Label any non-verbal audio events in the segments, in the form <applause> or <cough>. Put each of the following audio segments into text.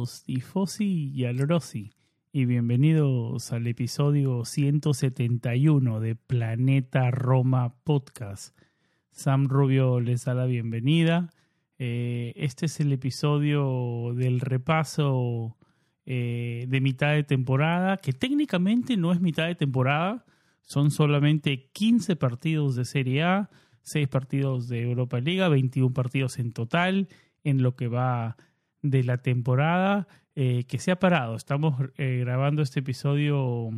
Hola a todos, Tifosi y Alorosi, y bienvenidos al episodio 171 de Planeta Roma Podcast. Sam Rubio les da la bienvenida. Eh, este es el episodio del repaso eh, de mitad de temporada, que técnicamente no es mitad de temporada, son solamente 15 partidos de Serie A, 6 partidos de Europa Liga, 21 partidos en total, en lo que va de la temporada eh, que se ha parado. Estamos eh, grabando este episodio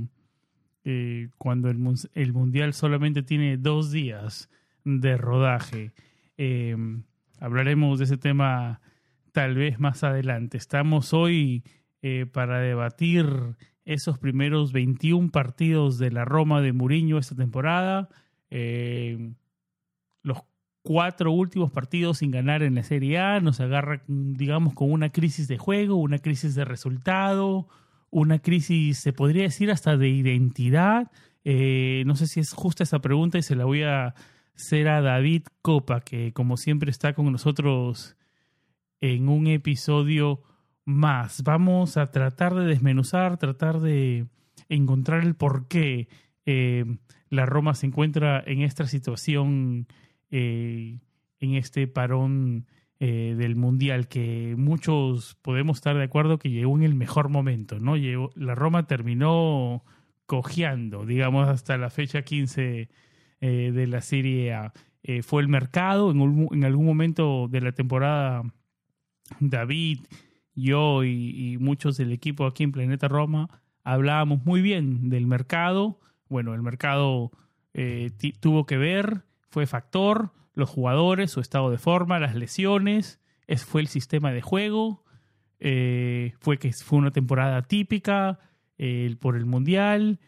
eh, cuando el, el, Mundial solamente tiene dos días de rodaje. hablaremos de ese tema tal vez más adelante. Estamos hoy para debatir esos primeros 21 partidos de la Roma de Muriño esta temporada. Cuatro últimos partidos sin ganar en la Serie A, nos agarra, digamos, con una crisis de juego, una crisis de resultado, una crisis, se podría decir, hasta de identidad. Eh, no sé si es justa esa pregunta y se la voy a hacer a David Copa, que como siempre está con nosotros en un episodio más. Vamos a tratar de desmenuzar, tratar de encontrar el por qué eh, la Roma se encuentra en esta situación eh, en este parón eh, del Mundial, que muchos podemos estar de acuerdo que llegó en el mejor momento, ¿no? Llegó, la Roma terminó cojeando, digamos, hasta la fecha 15 eh, de la Serie A. fue el mercado, en, en, algún momento de la temporada, David, yo y, y muchos del equipo aquí en Planeta Roma hablábamos muy bien del mercado. Bueno, el mercado tuvo que ver fue factor, los jugadores, su estado de forma, las lesiones, es, fue el sistema de juego, eh, fue que fue una temporada típica eh, por el Mundial,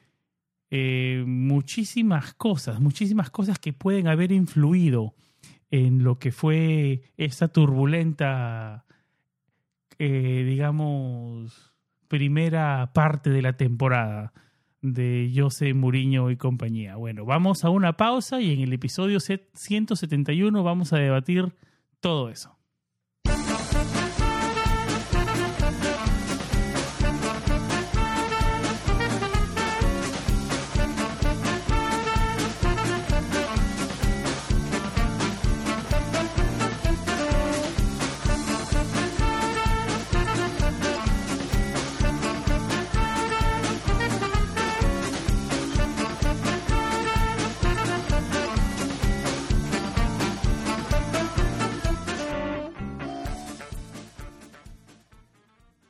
eh, muchísimas cosas, muchísimas cosas que pueden haber influido en lo que fue esta turbulenta, digamos, primera parte de la temporada de José Muriño y compañía. Bueno, vamos a una pausa y en el episodio 171 vamos a debatir todo eso.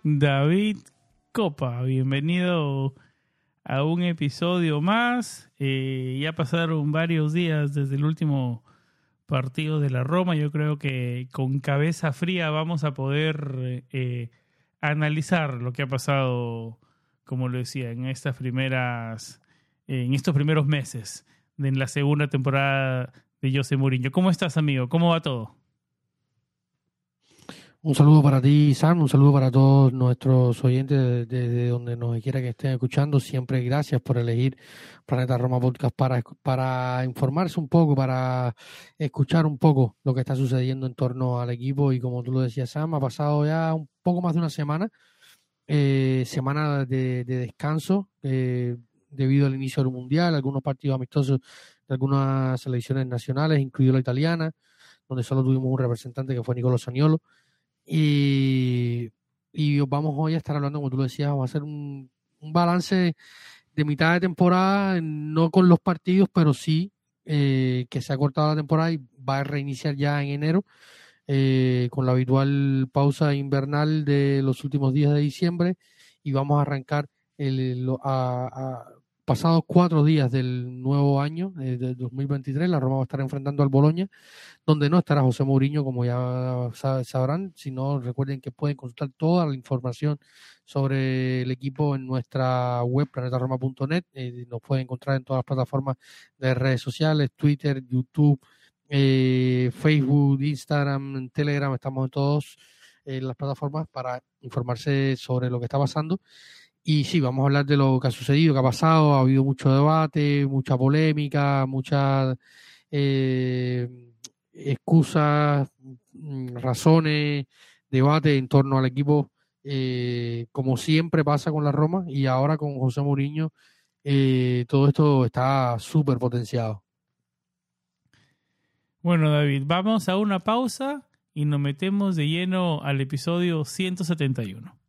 David Copa, bienvenido a un episodio más. Eh, ya pasaron varios días desde el último partido de la Roma. Yo creo que con cabeza fría vamos a poder eh, analizar lo que ha pasado, como lo decía, en estas primeras, en estos primeros meses de la segunda temporada de José Mourinho. ¿Cómo estás, amigo? ¿Cómo va todo? Un saludo para ti, Sam, un saludo para todos nuestros oyentes desde donde nos quiera que estén escuchando. Siempre gracias por elegir Planeta Roma Podcast para, para informarse un poco, para escuchar un poco lo que está sucediendo en torno al equipo. Y como tú lo decías, Sam, ha pasado ya un poco más de una semana, eh, semana de, descanso eh, debido al inicio del Mundial, algunos partidos amistosos de algunas selecciones nacionales, incluido la italiana, donde solo tuvimos un representante que fue Nicolò Saniolo. Y y vamos hoy a estar hablando, como tú lo decías, vamos a hacer un, balance de mitad de temporada, no con los partidos, pero sí eh, que se ha cortado la temporada y va a reiniciar ya en enero. Eh, con la habitual pausa invernal de los últimos días de diciembre y vamos a arrancar el, a, pasados cuatro días del nuevo año, eh, del 2023, la Roma va a estar enfrentando al Boloña, donde no estará José Mourinho, como ya sabrán, sino recuerden que pueden consultar toda la información sobre el equipo en nuestra web, planetaroma.net, eh, nos pueden encontrar en todas las plataformas de redes sociales, Twitter, YouTube, eh, Facebook, Instagram, Telegram, estamos en todas las plataformas para informarse sobre lo que está pasando y sí, vamos a hablar de lo que ha sucedido, que ha pasado. Ha habido mucho debate, mucha polémica, muchas eh, excusas, mm, razones, debate en torno al equipo, eh, como siempre pasa con la Roma y ahora con José Mourinho. Eh, todo esto está súper potenciado. Bueno, David, vamos a una pausa y nos metemos de lleno al episodio 171.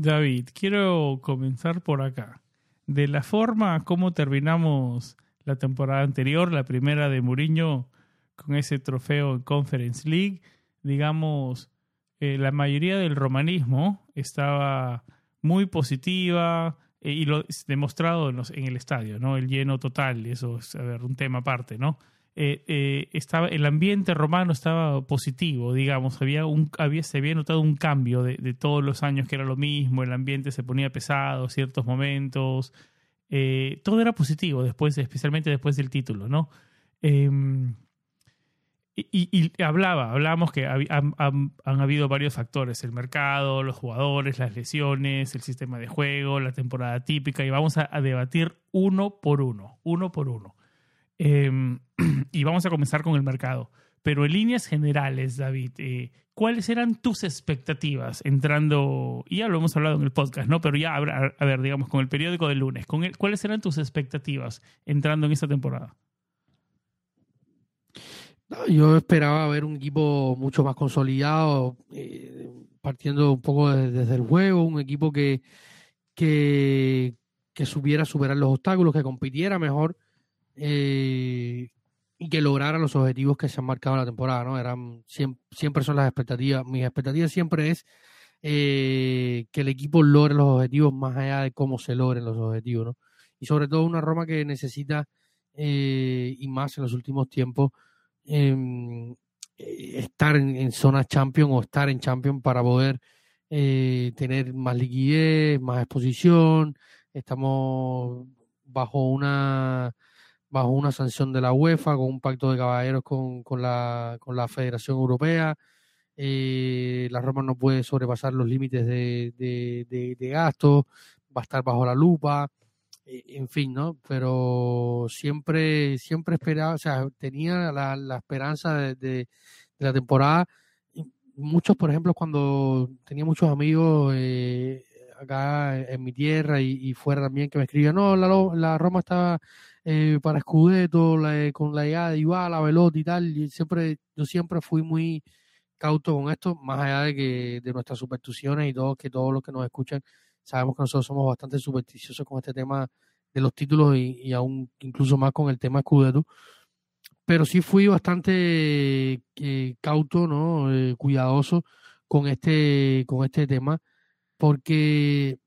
David, quiero comenzar por acá. De la forma como terminamos la temporada anterior, la primera de Mourinho, con ese trofeo en Conference League, digamos, eh, la mayoría del romanismo estaba muy positiva eh, y lo demostrado en, en, el estadio, ¿no? El lleno total, eso es, a ver, un tema aparte, ¿no? Eh, eh, estaba, el ambiente romano estaba positivo, digamos, había un, había, se había notado un cambio de, todos los años que era lo mismo, el ambiente se ponía pesado, ciertos momentos, eh, todo era positivo, después, especialmente después del título, ¿no? Em, y, hablaba, hablábamos que han, habido varios factores, el mercado, los jugadores, las lesiones, el sistema de juego, la temporada típica, y vamos a debatir uno por uno, uno por uno. Em, <clears throat> y vamos a comenzar con el mercado. Pero en líneas generales, David, eh, ¿cuáles eran tus expectativas entrando? Y ya lo hemos hablado en el podcast, ¿no? Pero ya, a, ver, digamos, con el periódico del lunes, con ¿cuáles eran tus expectativas entrando en esta temporada? yo esperaba ver un equipo mucho más consolidado, eh, partiendo un poco desde, el juego, un equipo que, que, que supiera superar los obstáculos, que compitiera mejor eh, y que lograra los objetivos que se han marcado en la temporada, ¿no? Eran siempre, son las expectativas. Mis expectativas siempre es eh, que el equipo logre los objetivos más allá de cómo se logren los objetivos, ¿no? Y sobre todo una Roma que necesita, eh, y más en los últimos tiempos, em, estar en, en, zona champion o estar en champion para poder tener más liquidez, más exposición. Estamos bajo una bajo una sanción de la UEFA, con un pacto de caballeros con, con, la, con la Federación Europea. Eh, la Roma no puede sobrepasar los límites de, de, de, gasto, va a estar bajo la lupa, eh, en fin, ¿no? Pero siempre, siempre esperaba, o sea, tenía la, la esperanza de, la temporada. Muchos, por ejemplo, cuando tenía muchos amigos eh, acá en mi tierra y, fuera también que me escribían, no, la, la Roma estaba eh, para Scudetto, con la llegada de Ibala, Velotti y tal, y siempre, yo siempre fui muy cauto con esto, más allá de que de nuestras supersticiones y todo, que todos los que nos escuchan sabemos que nosotros somos bastante supersticiosos con este tema de los títulos y, aún incluso más con el tema Scudetto. Pero sí fui bastante eh, cauto, ¿no? Eh, cuidadoso con este, con este tema, porque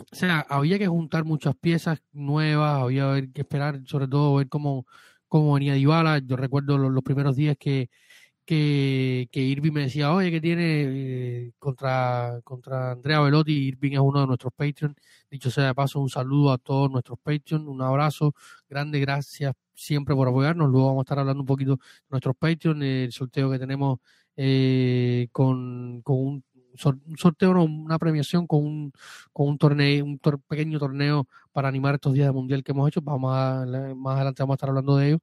o sea, había que juntar muchas piezas nuevas, había que esperar, sobre todo, ver cómo, cómo venía Dybala. Yo recuerdo los, primeros días que, que, que Irving me decía, oye, que tiene eh, contra, contra Andrea Velotti. Irving es uno de nuestros Patreon. Dicho sea de paso, un saludo a todos nuestros Patreon, un abrazo grande, gracias siempre por apoyarnos. Luego vamos a estar hablando un poquito de nuestros Patreon, el sorteo que tenemos eh, con, con un un sorteo, una premiación con un, con un torneo, un pequeño torneo para animar estos días de mundial que hemos hecho. Vamos a, más adelante vamos a estar hablando de ello.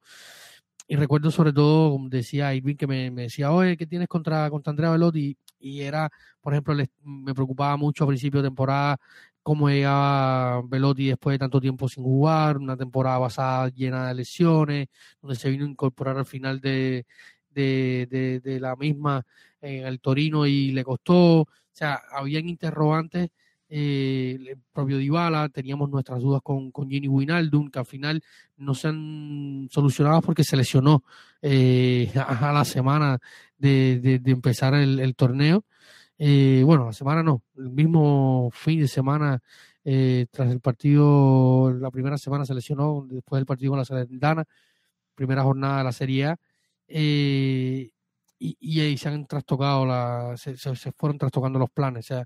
Y recuerdo sobre todo, como decía Irving, que me, decía, oye, ¿qué tienes contra, contra Andrea Velotti? Y, era, por ejemplo, me preocupaba mucho a principio de temporada cómo llegaba Velotti después de tanto tiempo sin jugar, una temporada basada llena de lesiones, donde se vino a incorporar al final de, de, de, la misma en el Torino y le costó, o sea, habían interrogantes, eh, el propio Dybala, teníamos nuestras dudas con, con Gini Wijnaldum, que al final no se han solucionado porque se lesionó eh, <laughs> a, la semana de, de, empezar el, torneo. Eh, bueno, la semana no, el mismo fin de semana eh, tras el partido, la primera semana se lesionó después del partido con la Salernitana, primera jornada de la Serie A. Eh, y, ahí se han trastocado, la, se, fueron trastocando los planes. O sea,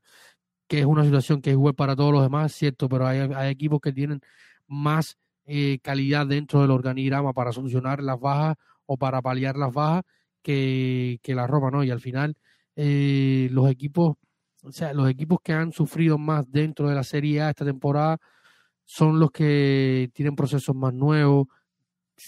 que es una situación que es igual para todos los demás, cierto, pero hay, hay equipos que tienen más eh, calidad dentro del organigrama para solucionar las bajas o para paliar las bajas que, que la Roma, ¿no? Y al final, eh, los equipos, o sea, los equipos que han sufrido más dentro de la Serie A esta temporada son los que tienen procesos más nuevos.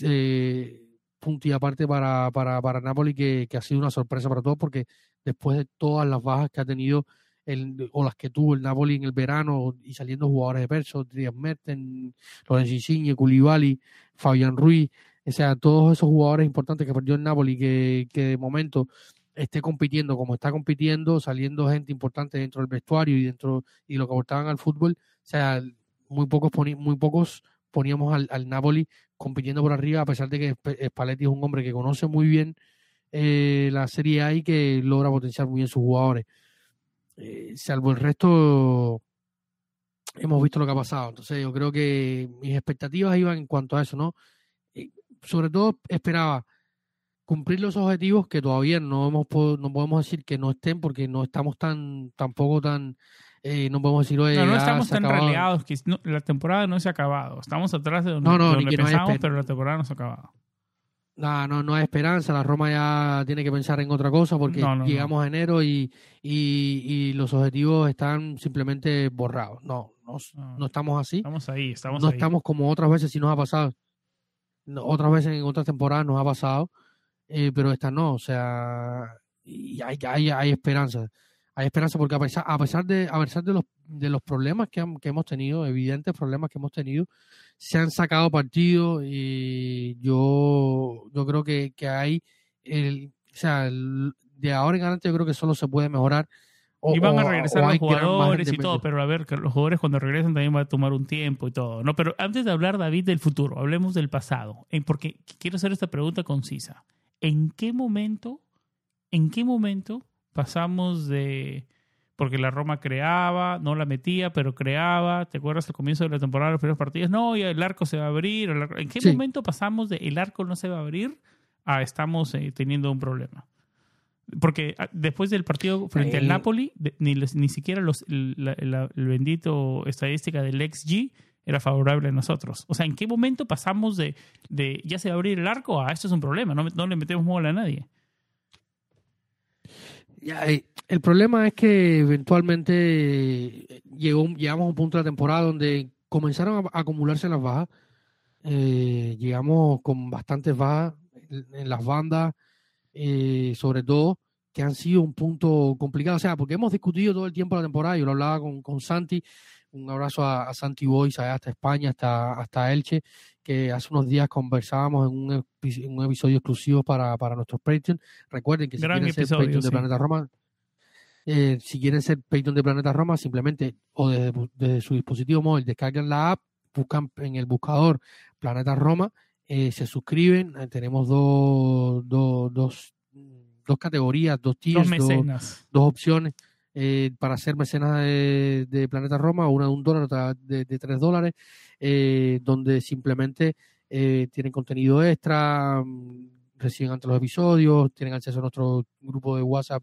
Eh, punto y aparte para, para, para Napoli, que, que, ha sido una sorpresa para todos, porque después de todas las bajas que ha tenido el, o las que tuvo el Napoli en el verano y saliendo jugadores de peso, Drias Merten, Lorenzo Insigne, Koulibaly, Fabián Ruiz, o sea, todos esos jugadores importantes que perdió el Napoli, que, que de momento esté compitiendo como está compitiendo, saliendo gente importante dentro del vestuario y dentro y lo que aportaban al fútbol, o sea, muy pocos muy pocos poníamos al, al, Napoli compitiendo por arriba, a pesar de que Spalletti es un hombre que conoce muy bien eh, la Serie A y que logra potenciar muy bien sus jugadores. Eh, salvo el resto, hemos visto lo que ha pasado. Entonces, yo creo que mis expectativas iban en cuanto a eso, ¿no? Eh, sobre todo, esperaba cumplir los objetivos que todavía no hemos no podemos decir que no estén porque no estamos tan tampoco tan eh, no podemos decir, no, no estamos tan relegados, que la temporada no se ha acabado. Estamos atrás de donde, no, no, pensamos, pero la temporada no se ha acabado. No, no, no hay esperanza. La Roma ya tiene que pensar en otra cosa porque llegamos a enero y, y, los objetivos están simplemente borrados. No, no, estamos así. Estamos ahí, estamos No estamos como otras veces si nos ha pasado. otras veces en otras temporadas nos ha pasado, eh, pero esta no. O sea, y hay, hay, hay esperanza hay esperanza porque a pesar, a pesar de a pesar de los de los problemas que, que, hemos tenido, evidentes problemas que hemos tenido, se han sacado partidos y yo yo creo que, que hay el, o sea, de ahora en adelante yo creo que solo se puede mejorar. O, y van a regresar los jugadores y todo, pero a ver, que los jugadores cuando regresan también va a tomar un tiempo y todo, ¿no? Pero antes de hablar, David, del futuro, hablemos del pasado, porque quiero hacer esta pregunta concisa. ¿En qué momento, en qué momento pasamos de porque la Roma creaba, no la metía, pero creaba. ¿Te acuerdas al comienzo de la temporada, los primeros partidos? No, y el arco se va a abrir. ¿En qué momento pasamos de el arco no se va a abrir a estamos eh, teniendo un problema? Porque ah, después del partido frente al Napoli, ni, ni siquiera los, el bendito estadística del XG era favorable a nosotros. O sea, ¿en qué momento pasamos de, de ya se va a abrir el arco a esto es un problema? No, no le metemos bola a nadie. Eh, el problema es que eventualmente eh, llegamos a un punto de la temporada donde comenzaron a, acumularse las bajas. Eh, llegamos con bastantes bajas en, las bandas, sobre todo, que han sido un punto complicado. O sea, porque hemos discutido todo el tiempo la temporada, yo lo hablaba con, con Santi, un abrazo a, Santi Boys, hasta España, hasta, hasta Elche, que hace unos días conversábamos en un, un episodio exclusivo para, para nuestros Patreon. Recuerden que si quieren ser Patreon de Planeta Roma, eh, si quieren ser Patreon de Planeta Roma, simplemente o desde, su dispositivo móvil descargan la app, buscan en el buscador Planeta Roma, eh, se suscriben. Eh, tenemos dos, dos, dos, dos categorías, dos tiers, dos, dos opciones. Eh, para ser mecenas de, Planeta Roma, una de un dólar, otra de, tres dólares, eh, donde simplemente eh, tienen contenido extra, mm, reciben antes los episodios, tienen acceso a nuestro grupo de WhatsApp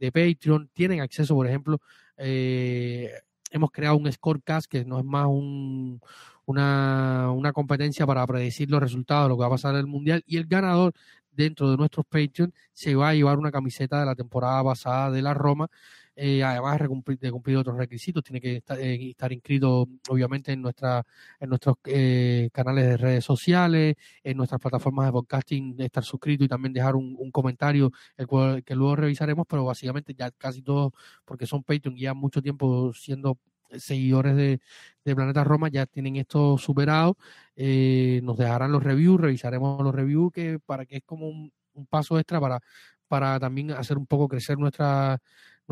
de Patreon, tienen acceso, por ejemplo, eh, hemos creado un scorecast que no es más un, una, una competencia para predecir los resultados lo que va a pasar en el Mundial y el ganador dentro de nuestros Patreon se va a llevar una camiseta de la temporada pasada de la Roma. Eh, además de cumplir, de cumplir, otros requisitos, tiene que estar, eh, estar inscrito obviamente en nuestra en nuestros eh, canales de redes sociales, en nuestras plataformas de podcasting, estar suscrito y también dejar un, comentario el cual, que luego revisaremos, pero básicamente ya casi todos, porque son Patreon y ya mucho tiempo siendo seguidores de, de, Planeta Roma ya tienen esto superado. Eh, nos dejarán los reviews, revisaremos los reviews que para que es como un, un, paso extra para, para también hacer un poco crecer nuestra,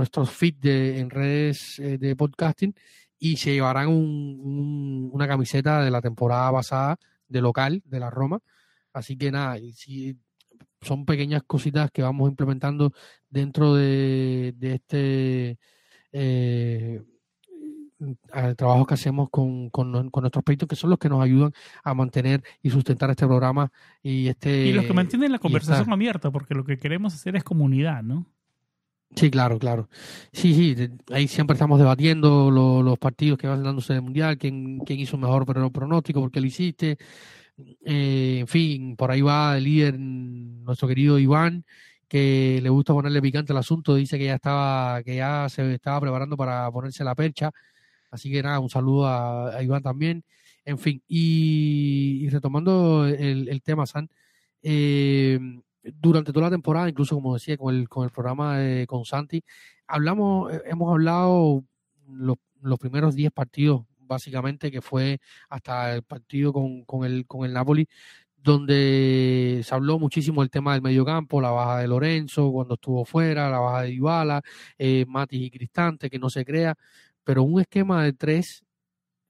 nuestros feeds de, en redes eh, de podcasting y se llevarán un, un, una camiseta de la temporada pasada de local de la Roma. Así que nada, si son pequeñas cositas que vamos implementando dentro de, de este eh, al trabajo que hacemos con, con, con, nuestros peitos, que son los que nos ayudan a mantener y sustentar este programa y este y los que mantienen la conversación esta... abierta, porque lo que queremos hacer es comunidad, ¿no? Sí, claro, claro. Sí, sí, ahí siempre estamos debatiendo lo, los partidos que van dándose en el Mundial, quién, quién hizo mejor pronóstico, por qué lo hiciste. Eh, en fin, por ahí va el líder, nuestro querido Iván, que le gusta ponerle picante al asunto, dice que ya estaba, que ya se estaba preparando para ponerse la percha. Así que nada, un saludo a, a Iván también. En fin, y, y retomando el, el, tema, San, eh, durante toda la temporada, incluso como decía con el, con el programa de, con Santi, hablamos, hemos hablado los, los primeros 10 partidos, básicamente, que fue hasta el partido con, con, el, con el Napoli, donde se habló muchísimo del tema del mediocampo, la baja de Lorenzo cuando estuvo fuera, la baja de Dybala, eh, Matis y Cristante, que no se crea, pero un esquema de tres,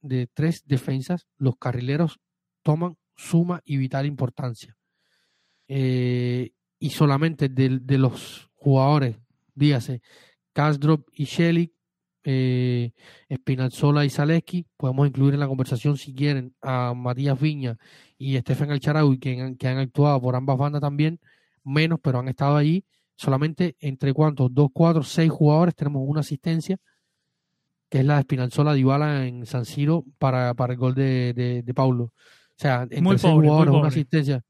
de tres defensas, los carrileros toman suma y vital importancia. Eh, y solamente de, de, los jugadores, dígase, Kasdrop y Shelly, eh, y Zaleski, podemos incluir en la conversación si quieren a Matías Viña y Estefan Alcharaui, que, que han actuado por ambas bandas también, menos, pero han estado allí. Solamente entre cuántos, dos, cuatro, seis jugadores tenemos una asistencia, que es la de Espinazzola Dybala en San Siro para, para el gol de, de, de Paulo. O sea, entre muy seis pobre, jugadores, una asistencia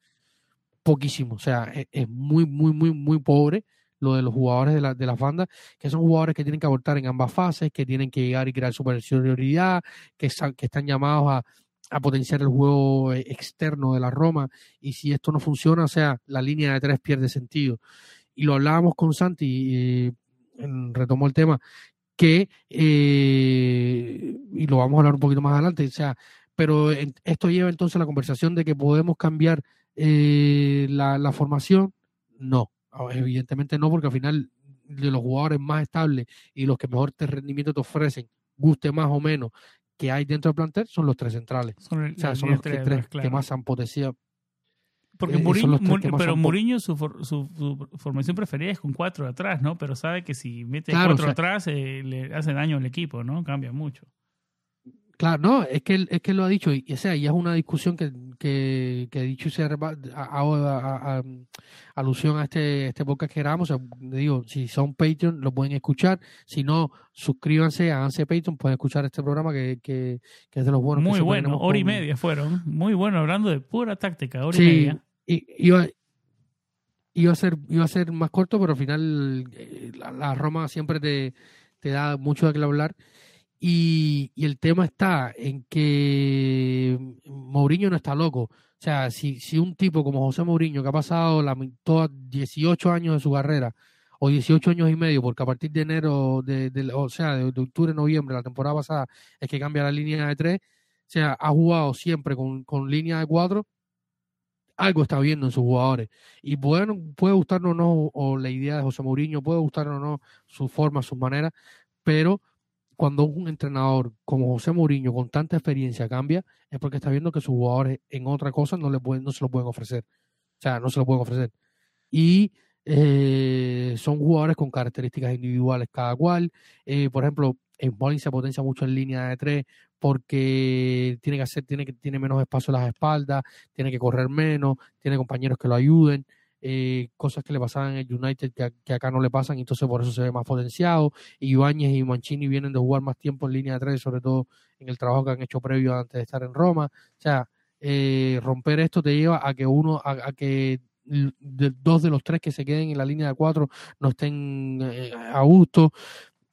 poquísimo. O sea, es, es, muy, muy, muy, muy pobre lo de los jugadores de, la, de las bandas, que son jugadores que tienen que aportar en ambas fases, que tienen que llegar y crear superioridad, que, están, llamados a, potenciar el juego eh, externo de la Roma. Y si esto no funciona, o sea, la línea de tres pierde sentido. Y lo hablábamos con Santi, y, el tema, que, eh, y lo vamos a hablar un poquito más adelante, o sea, pero esto lleva entonces a la conversación de que podemos cambiar eh, la, la, formación, no, evidentemente no, porque al final de los jugadores más estables y los que mejor te rendimiento te ofrecen, guste más o menos, que hay dentro del plantel, son los tres centrales. Son, el, o sea, son los tres, tres claro. que más han potenciado. Porque eh, Mourinho, pero Mourinho su, su, su, formación preferida es con cuatro atrás, ¿no? Pero sabe que si mete claro, cuatro o sea, atrás eh, le hace daño al equipo, ¿no? Cambia mucho. Claro, no, es que, es que lo ha dicho, y, o sea, y es una discusión que, que, que dicho y se a, alusión a este, este podcast que grabamos, o sea, digo, si son Patreon lo pueden escuchar, si no, suscríbanse, háganse Patreon, pueden escuchar este programa que, que, que es de los buenos. Muy bueno, hora y media fueron, muy bueno, hablando de pura táctica, hora sí, y media. Y, iba, iba, a ser, iba a ser más corto, pero al final eh, la, la Roma siempre te, te da mucho de qué hablar. Y, y, el tema está en que Mourinho no está loco. O sea, si, si un tipo como José Mourinho, que ha pasado la, todas 18 años de su carrera, o 18 años y medio, porque a partir de enero, de, o sea, de, de, octubre, noviembre, la temporada pasada, es que cambia la línea de tres, o sea, ha jugado siempre con, con línea de cuatro, algo está viendo en sus jugadores. Y bueno, puede gustarnos o no, o la idea de José Mourinho, puede gustarnos o no su forma, sus maneras, pero cuando un entrenador como José Mourinho con tanta experiencia cambia, es porque está viendo que sus jugadores en otra cosa no, le pueden, no se lo pueden ofrecer. O sea, no se lo pueden ofrecer. Y eh, son jugadores con características individuales cada cual. Eh, por ejemplo, Molin se potencia mucho en línea de tres porque tiene que hacer, tiene que tiene menos espacio en las espaldas, tiene que correr menos, tiene compañeros que lo ayuden. Eh, cosas que le pasaban en el United que, acá no le pasan, y entonces por eso se ve más potenciado. Ibáñez y Mancini vienen de jugar más tiempo en línea de tres, sobre todo en el trabajo que han hecho previo antes de estar en Roma. O sea, eh, romper esto te lleva a que uno, a, que dos de los tres que se queden en la línea de cuatro no estén eh, a gusto.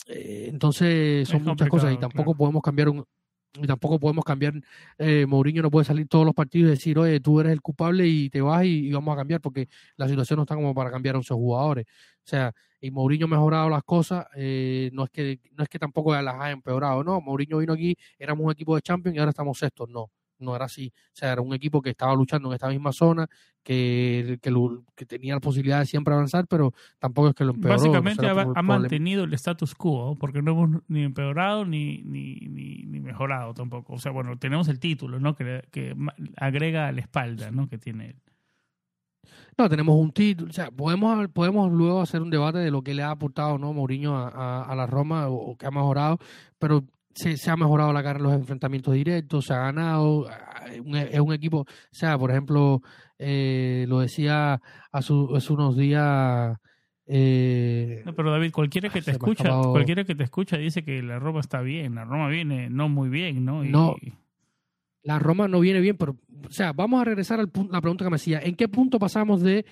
entonces son muchas cosas y tampoco podemos cambiar un, y tampoco podemos cambiar, eh, Mourinho no puede salir todos los partidos y decir, oye, tú eres el culpable y te vas y, vamos a cambiar, porque la situación no está como para cambiar a 11 jugadores. O sea, y Mourinho ha mejorado las cosas, eh, no es que no es que tampoco las haya empeorado, no, Mourinho vino aquí, éramos un equipo de Champions y ahora estamos sextos, no no era así. O sea, era un equipo que estaba luchando en esta misma zona, que, que, tenía la posibilidad de siempre avanzar, pero tampoco es que lo empeoró. Básicamente ha, mantenido el status quo, porque no hemos ni empeorado ni, ni, ni, mejorado tampoco. O sea, bueno, tenemos el título, ¿no? Que, que agrega a la espalda, ¿no? Que tiene él. No, tenemos un título. O sea, podemos, podemos luego hacer un debate de lo que le ha aportado ¿no? Mourinho a, a, la Roma o, que ha mejorado, pero se, ha mejorado la cara en los enfrentamientos directos, se ha ganado, es un equipo, o sea, por ejemplo, eh, lo decía hace, unos días... Eh, no, pero David, cualquiera que te escucha, cualquiera que te escucha dice que la Roma está bien, la Roma viene no muy bien, ¿no? No, la Roma no viene bien, pero, o sea, vamos a regresar a la pregunta que me hacía, ¿en qué punto pasamos de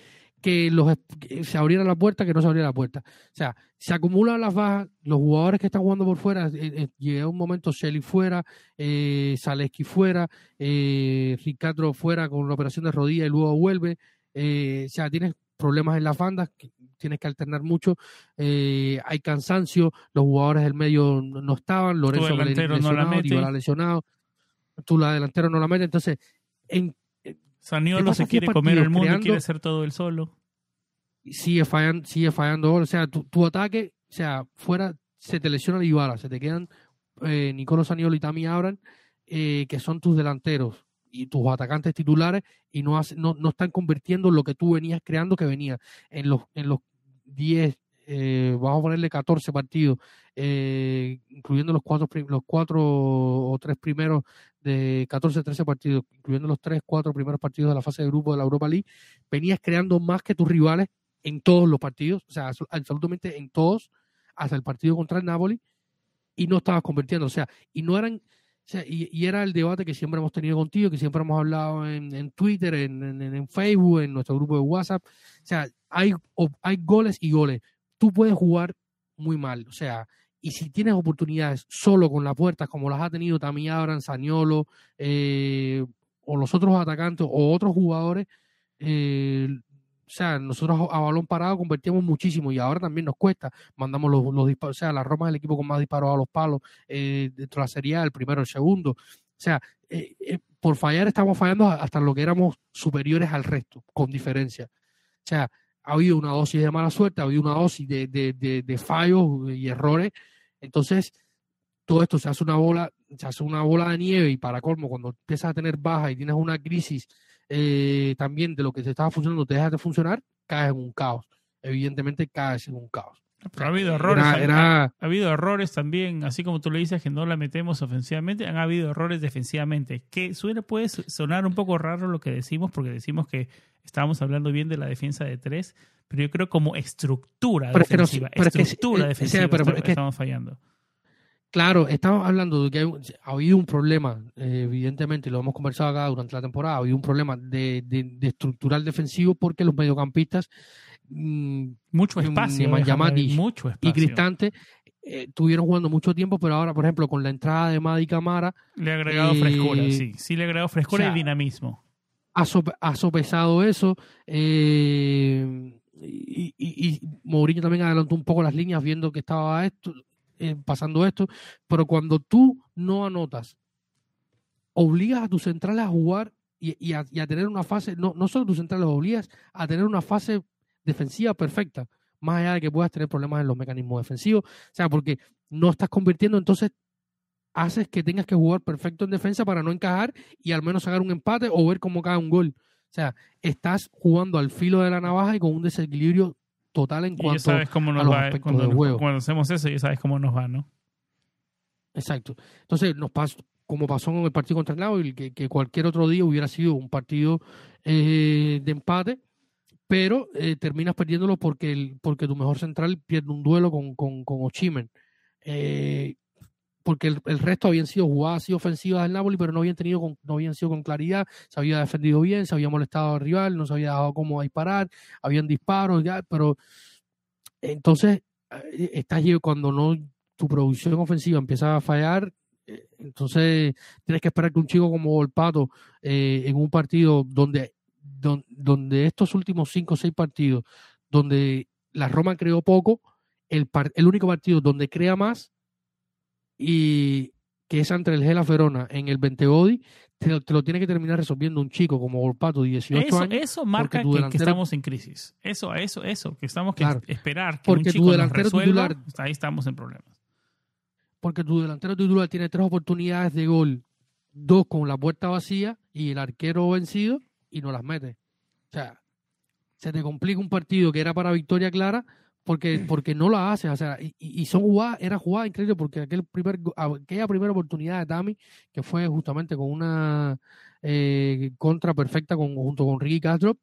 que, los, se abriera la puerta, que no se abriera la puerta. O sea, se acumulan las bajas, los jugadores que están jugando por fuera, eh, eh, llega un momento Shelly fuera, eh, Zaleski fuera, eh, Ricardo fuera con una operación de rodilla y luego vuelve. o sea, tienes problemas en las bandas, tienes que alternar mucho, hay cansancio, los jugadores del medio no estaban, Lorenzo lesionado, no la lesionado, tú la delantero no la metes, entonces en Saniolo se quiere comer el mundo y quiere hacer todo el solo. Sigue fallando, sigue fallando. O sea, tu, ataque, o sea, fuera, se te lesiona Dybala, se te quedan eh, Nicolo Saniolo y Tami Abran, eh, que son tus delanteros y tus atacantes titulares y no, no, no están convirtiendo lo que tú venías creando que venía en los en los 10 eh, vamos a ponerle 14 partidos, eh, incluyendo los cuatro, los cuatro o tres primeros de 14, 13 partidos, incluyendo los tres, cuatro primeros partidos de la fase de grupo de la Europa League, venías creando más que tus rivales en todos los partidos, o sea, absolutamente en todos, hasta el partido contra el Napoli, y no estabas convirtiendo, o sea, y no eran, y, era el debate que siempre hemos tenido contigo, que siempre hemos hablado en, Twitter, en, en, Facebook, en nuestro grupo de WhatsApp. O sea, hay, hay goles y goles tú puedes jugar muy mal. O sea, y si tienes oportunidades solo con la puerta, como las ha tenido Tami Abran, Saniolo, eh, o los otros atacantes, o otros jugadores, eh, o sea, nosotros a balón parado convertimos muchísimo y ahora también nos cuesta. Mandamos los, los disparos, o sea, la Roma es el equipo con más disparos a los palos eh, dentro de la Serie el primero, el segundo. O sea, por fallar estamos fallando hasta lo que éramos superiores al resto, con diferencia. O sea, ha habido una dosis de mala suerte, ha habido una dosis de, de, fallos y errores. Entonces, todo esto se hace una bola, se hace una bola de nieve y para colmo, cuando empiezas a tener baja y tienes una crisis eh, también de lo que te estaba funcionando, te dejas de funcionar, caes en un caos. Evidentemente caes en un caos ha habido errores. Ha, habido errores también, así como tú le dices que no la metemos ofensivamente, han habido errores defensivamente. Que suele, puede sonar un poco raro lo que decimos, porque decimos que estábamos hablando bien de la defensa de tres, pero yo creo como estructura defensiva, estructura defensiva estamos fallando. Claro, estamos hablando de que ha habido un problema, eh, evidentemente, lo hemos conversado acá durante la temporada, ha habido un problema de, de estructural defensivo porque los mediocampistas mucho espacio, mucho espacio. y Cristante eh, tuvieron jugando mucho tiempo, pero ahora, por ejemplo, con la entrada de Madi Camara. Le ha agregado eh, frescura, sí. Sí, le ha agregado frescura y dinamismo. Ha, sopesado eso. Eh, y, y, Mourinho también adelantó un poco las líneas viendo que estaba esto, pasando esto. Pero cuando tú no anotas, obligas a tus centrales a jugar y, a, tener una fase, no, no solo tus centrales, obligas a tener una fase defensiva perfecta, más allá de que puedas tener problemas en los mecanismos defensivos. O sea, porque no estás convirtiendo, entonces haces que tengas que jugar perfecto en defensa para no encajar y al menos sacar un empate o ver cómo cae un gol. O sea, estás jugando al filo de la navaja y con un desequilibrio total en cuanto sabes cómo nos a los cuando, juego. Cuando hacemos eso, ya sabes cómo nos va, ¿no? Exacto. Entonces, nos pasa, como pasó en el partido contra el Napoli, que, que cualquier otro día hubiera sido un partido eh, de empate, pero eh, terminas perdiéndolo porque, el, porque tu mejor central pierde un duelo con, con, Ochimen. Eh, porque el, el, resto habían sido jugadas así ofensivas del Napoli, pero no habían tenido con, no habían sido con claridad, se había defendido bien, se había molestado al rival, no se había dado cómo disparar, habían disparos, ya, pero entonces eh, estás cuando no tu producción ofensiva empieza a fallar, eh, entonces tienes que esperar que un chico como Volpato eh, en un partido donde, donde, donde estos últimos cinco o seis partidos, donde la Roma creó poco, el, el único partido donde crea más y que es entre el Gela Verona en el 20 te, lo, te, lo tiene que terminar resolviendo un chico como Volpato de 18 eso, años. Eso marca que, delantero, que, estamos en crisis. Eso, eso, eso, que estamos que claro, esperar que porque un chico tu delantero nos resuelva, titular, ahí estamos en problemas. Porque tu delantero titular tiene tres oportunidades de gol, dos con la puerta vacía y el arquero vencido y no las mete. O sea, se te complica un partido que era para victoria clara porque, <clears throat> porque no la hace, o sea, y, y son jugadas, era jugada increíble porque aquel primer, aquella primera oportunidad de Tami, que fue justamente con una eh, contra perfecta con, junto con Ricky Castro,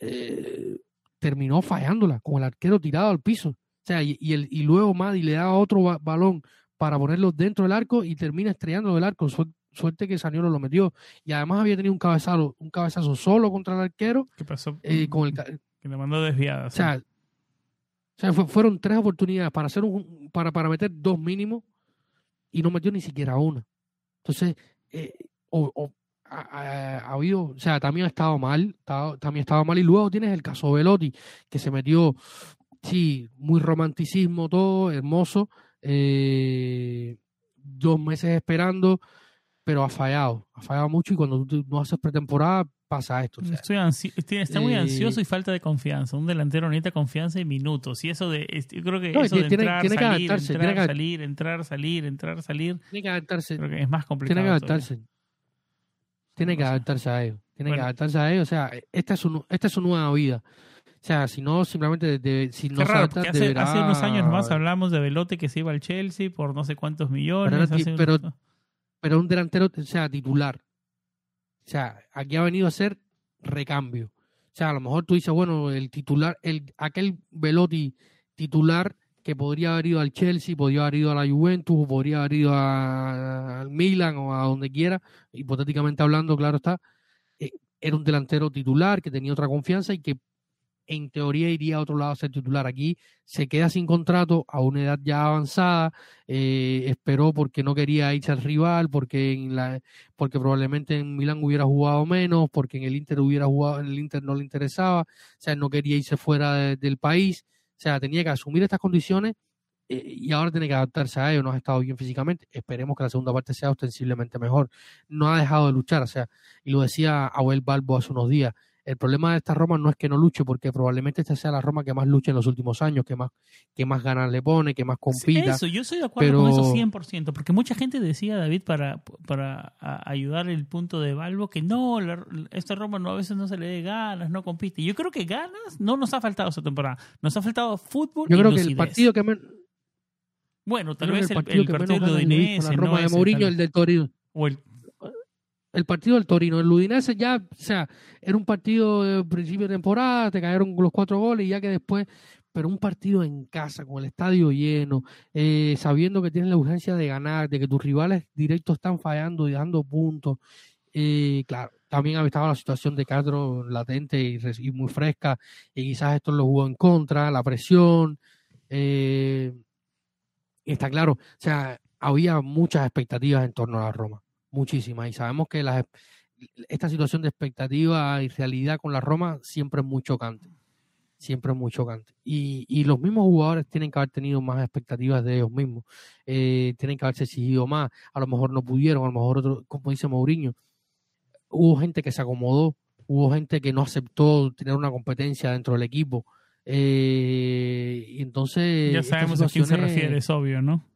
eh, terminó fallándola, con el arquero tirado al piso. O sea, y, y, el, y luego Maddy le da otro ba balón para ponerlo dentro del arco y termina estrellando el arco. Suerte que Saniolo lo metió. Y además había tenido un cabezazo, un cabezazo solo contra el arquero. ¿Qué pasó? Eh, con el, que le mandó desviada. O sea, o sea, fue, fueron tres oportunidades para hacer un, para, para meter dos mínimos y no metió ni siquiera una. Entonces, eh, o, o, ha, ha, ha, habido, o sea, también ha estado mal, también ha estado mal. Y luego tienes el caso Velotti, que se metió, sí, muy romanticismo, todo, hermoso. Eh, dos meses esperando, pero ha fallado, ha fallado mucho. Y cuando tú no haces pretemporada, pasa esto. O sea, Estoy ansi está muy ansioso y falta de confianza. Un delantero necesita confianza y minutos. Y eso de, yo creo que no, eso de tiene, entrar, tiene salir, que entrar, tiene que, salir, entrar, salir, entrar, salir. Tiene que adaptarse. Creo que es más complicado. Tiene que adaptarse. Todavía. Tiene que adaptarse a ello. Tiene bueno. que adaptarse a ello. O sea, esta es, su, esta es su nueva vida. O sea, si no, simplemente de, de, si no raro, porque hace, deberá... hace, unos años más hablamos de Velote que se iba al Chelsea por no sé cuántos millones. Pero, pero, unos... pero un delantero, o sea, titular. O sea, aquí ha venido a ser recambio. O sea, a lo mejor tú dices, bueno, el titular, el, aquel Velotti titular que podría haber ido al Chelsea, podría haber ido a la Juventus, podría haber ido al Milan o a donde quiera, hipotéticamente hablando, claro está, eh, era un delantero titular que tenía otra confianza y que en teoría iría a otro lado a ser titular. Aquí se queda sin contrato a una edad ya avanzada, eh, esperó porque no quería irse al rival, porque en la, porque probablemente en Milán hubiera jugado menos, porque en el Inter hubiera jugado, en el Inter no le interesaba, o sea, no quería irse fuera de, del país, o sea, tenía que asumir estas condiciones eh, y ahora tiene que adaptarse a ello, no ha estado bien físicamente, esperemos que la segunda parte sea ostensiblemente mejor, no ha dejado de luchar, o sea, y lo decía Abel Balbo hace unos días, el problema de esta Roma no es que no luche, porque probablemente esta sea la Roma que más lucha en los últimos años, que más, que más ganas le pone, que más compita. Eso, yo estoy de acuerdo pero... con eso 100%, porque mucha gente decía, David, para, para ayudar el punto de Balbo, que no, la, esta Roma no, a veces no se le dé ganas, no compite. Yo creo que ganas no nos ha faltado esta temporada, nos ha faltado fútbol Yo creo que el partido que menos... Bueno, tal vez el, el partido, el partido de Udinese, la Roma no de Mourinho, el del Torino. O el el partido del Torino. El Udinese ya, o sea, era un partido de principio de temporada, te cayeron los cuatro goles ya que después, pero un partido en casa, con el estadio lleno, eh, sabiendo que tienes la urgencia de ganar, de que tus rivales directos están fallando y dando puntos. Eh, claro, también estado la situación de Castro latente y, y, muy fresca, y quizás esto lo jugó en contra, la presión. Eh, está claro, o sea, había muchas expectativas en torno a la Roma muchísimas. Y sabemos que las, esta situación de expectativa y realidad con la Roma siempre es muy chocante. Siempre es muy chocante. Y, y los mismos jugadores tienen que haber tenido más expectativas de ellos mismos. Eh, tienen que haberse exigido más. A lo mejor no pudieron, a lo mejor, otro, como dice Mourinho, hubo gente que se acomodó, hubo gente que no aceptó tener una competencia dentro del equipo. Eh, y entonces. Ya sabemos a quién se refiere, es obvio, ¿no?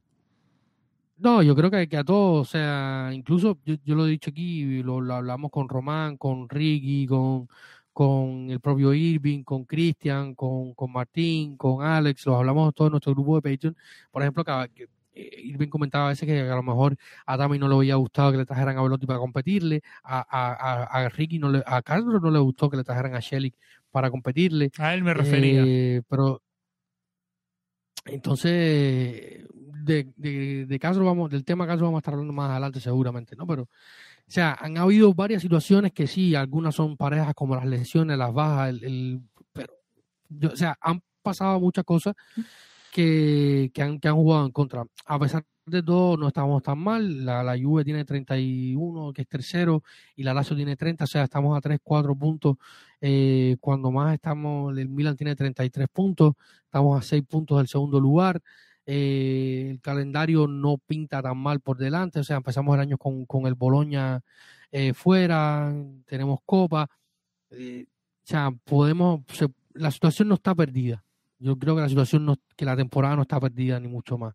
No, yo creo que, que, a todos, o sea, incluso yo, yo lo he dicho aquí, lo, lo, hablamos con Román, con Ricky, con, con el propio Irving, con Cristian, con, con Martín, con Alex, lo hablamos todos en nuestro grupo de Patreon. Por ejemplo, que, eh, Irving comentaba a veces que a lo mejor a Dami no le había gustado que le trajeran a Velotti para competirle, a, a, a, Ricky no le, a Carlos no le gustó que le trajeran a Shelly para competirle. A él me refería. Eh, pero entonces de, de, de Castro vamos, del tema Castro vamos a estar hablando más adelante seguramente, ¿no? Pero, o sea, han habido varias situaciones que sí, algunas son parejas como las lesiones, las bajas, el, el pero, o sea, han pasado muchas cosas que, que, han, que han jugado en contra. A pesar de todo, no estamos tan mal. La, la Juve tiene 31, que es tercero, y la Lazio tiene 30, o sea, estamos a 3, 4 puntos. Eh, cuando más estamos, el Milan tiene 33 puntos, estamos a 6 puntos del segundo lugar. Eh, el calendario no pinta tan mal por delante, o sea, empezamos el año con, con el Boloña eh, fuera, tenemos Copa, eh, o sea, podemos, se, la situación no está perdida. Yo creo que la situación, que la temporada no está perdida ni mucho más.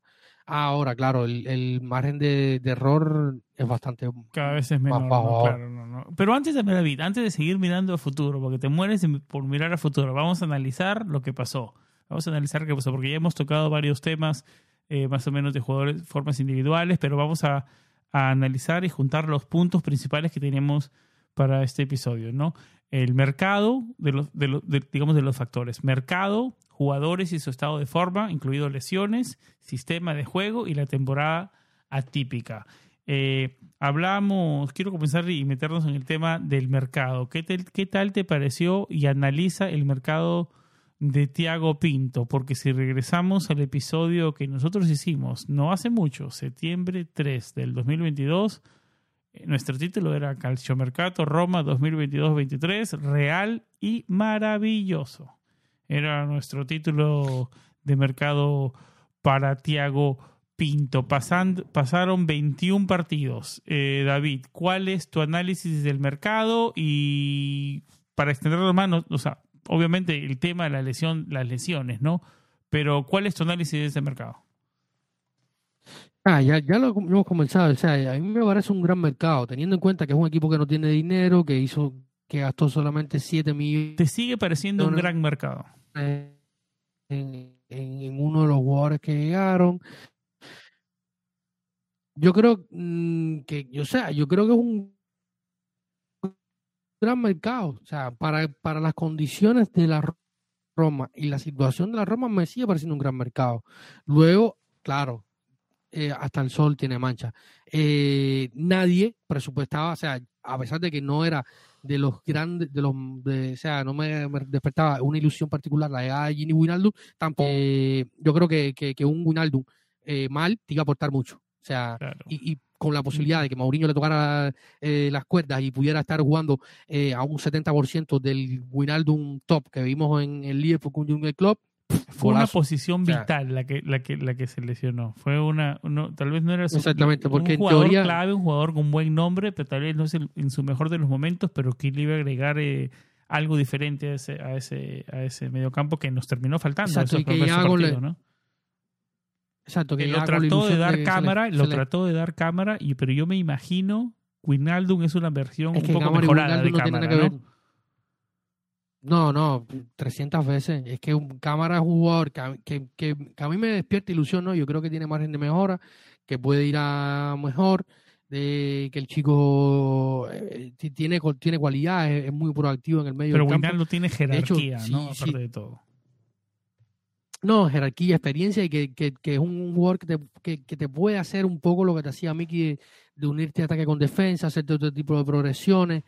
Ahora, claro, el, el margen de, de, error es bastante cada vez es menor. bajo no, claro, no, no. Pero antes de David, antes de seguir mirando al futuro, porque te mueres por mirar al futuro, vamos a analizar lo que pasó. Vamos a analizar qué pasó, porque ya hemos tocado varios temas, eh, más o menos de jugadores, formas individuales, pero vamos a, a, analizar y juntar los puntos principales que tenemos para este episodio, ¿no? El mercado, de los, de los, digamos, de los factores. Mercado, jugadores y su estado de forma, incluido lesiones, sistema de juego y la temporada atípica. Eh, hablamos, quiero comenzar y meternos en el tema del mercado. ¿Qué, ¿Qué tal te pareció y analiza el mercado de Tiago Pinto, porque si regresamos al episodio que nosotros hicimos no hace mucho, septiembre 3 del 2022, nuestro título era Calciomercato Roma 2022-23, real y maravilloso. Era nuestro título de mercado para Tiago Pinto. Pasando, pasaron 21 partidos. Eh, David, ¿cuál es tu análisis del mercado? Y para extenderlo más, o sea, obviamente el tema de la lesión, las lesiones, ¿no? Pero ¿cuál es tu análisis de ese mercado? Ah, ya, ya lo hemos comenzado. O sea, a mí me parece un gran mercado, teniendo en cuenta que es un equipo que no tiene dinero, que hizo, que gastó solamente 7 millones. ¿Te sigue pareciendo un gran mercado? En, en, en, uno de los jugadores que llegaron. Yo creo mmm, que, o sea, yo creo que es un gran mercado. O sea, para, para las condiciones de la Roma y la situación de la Roma me sigue pareciendo un gran mercado. Luego, claro, eh, hasta el sol tiene mancha. Eh, nadie presupuestaba, o sea, a pesar de que no era de los grandes, de los, de, o sea, no me, me, despertaba una ilusión particular la llegada de Gini Winaldo, tampoco, eh, yo creo que, que, que un Winaldo eh, mal te iba a aportar mucho. O sea, claro. y, y, con la posibilidad de que Mourinho le tocara eh, las cuerdas y pudiera estar jugando eh, a un 70% del Winaldum top que vimos en el Liverpool Junior Club, fue una posición vital o sea, la que la que la que se lesionó fue una no, tal vez no era su, exactamente porque un jugador teoría, clave un jugador con buen nombre pero tal vez no es el, en su mejor de los momentos pero que le iba a agregar eh, algo diferente a ese a ese a ese mediocampo que nos terminó faltando exacto, y que partido, le, ¿no? exacto que, que lo trató de dar cámara le, lo trató de dar cámara y pero yo me imagino Winaldum es una versión es un poco mejorada de no cámara. No, no, 300 veces. Es que un cámara es un jugador que, que, que, que, a mí me despierta ilusión, ¿no? Yo creo que tiene margen de mejora, que puede ir a mejor, de que el chico eh, tiene, tiene cualidad, es, muy proactivo en el medio Pero del Winaldo tiene jerarquía, hecho, ¿no? Sí, Aparte sí. de todo. No, jerarquía, experiencia y que, que, que es un jugador que te, que, que, te puede hacer un poco lo que te hacía Mickey de, de unirte a ataque con defensa, hacer otro tipo de progresiones.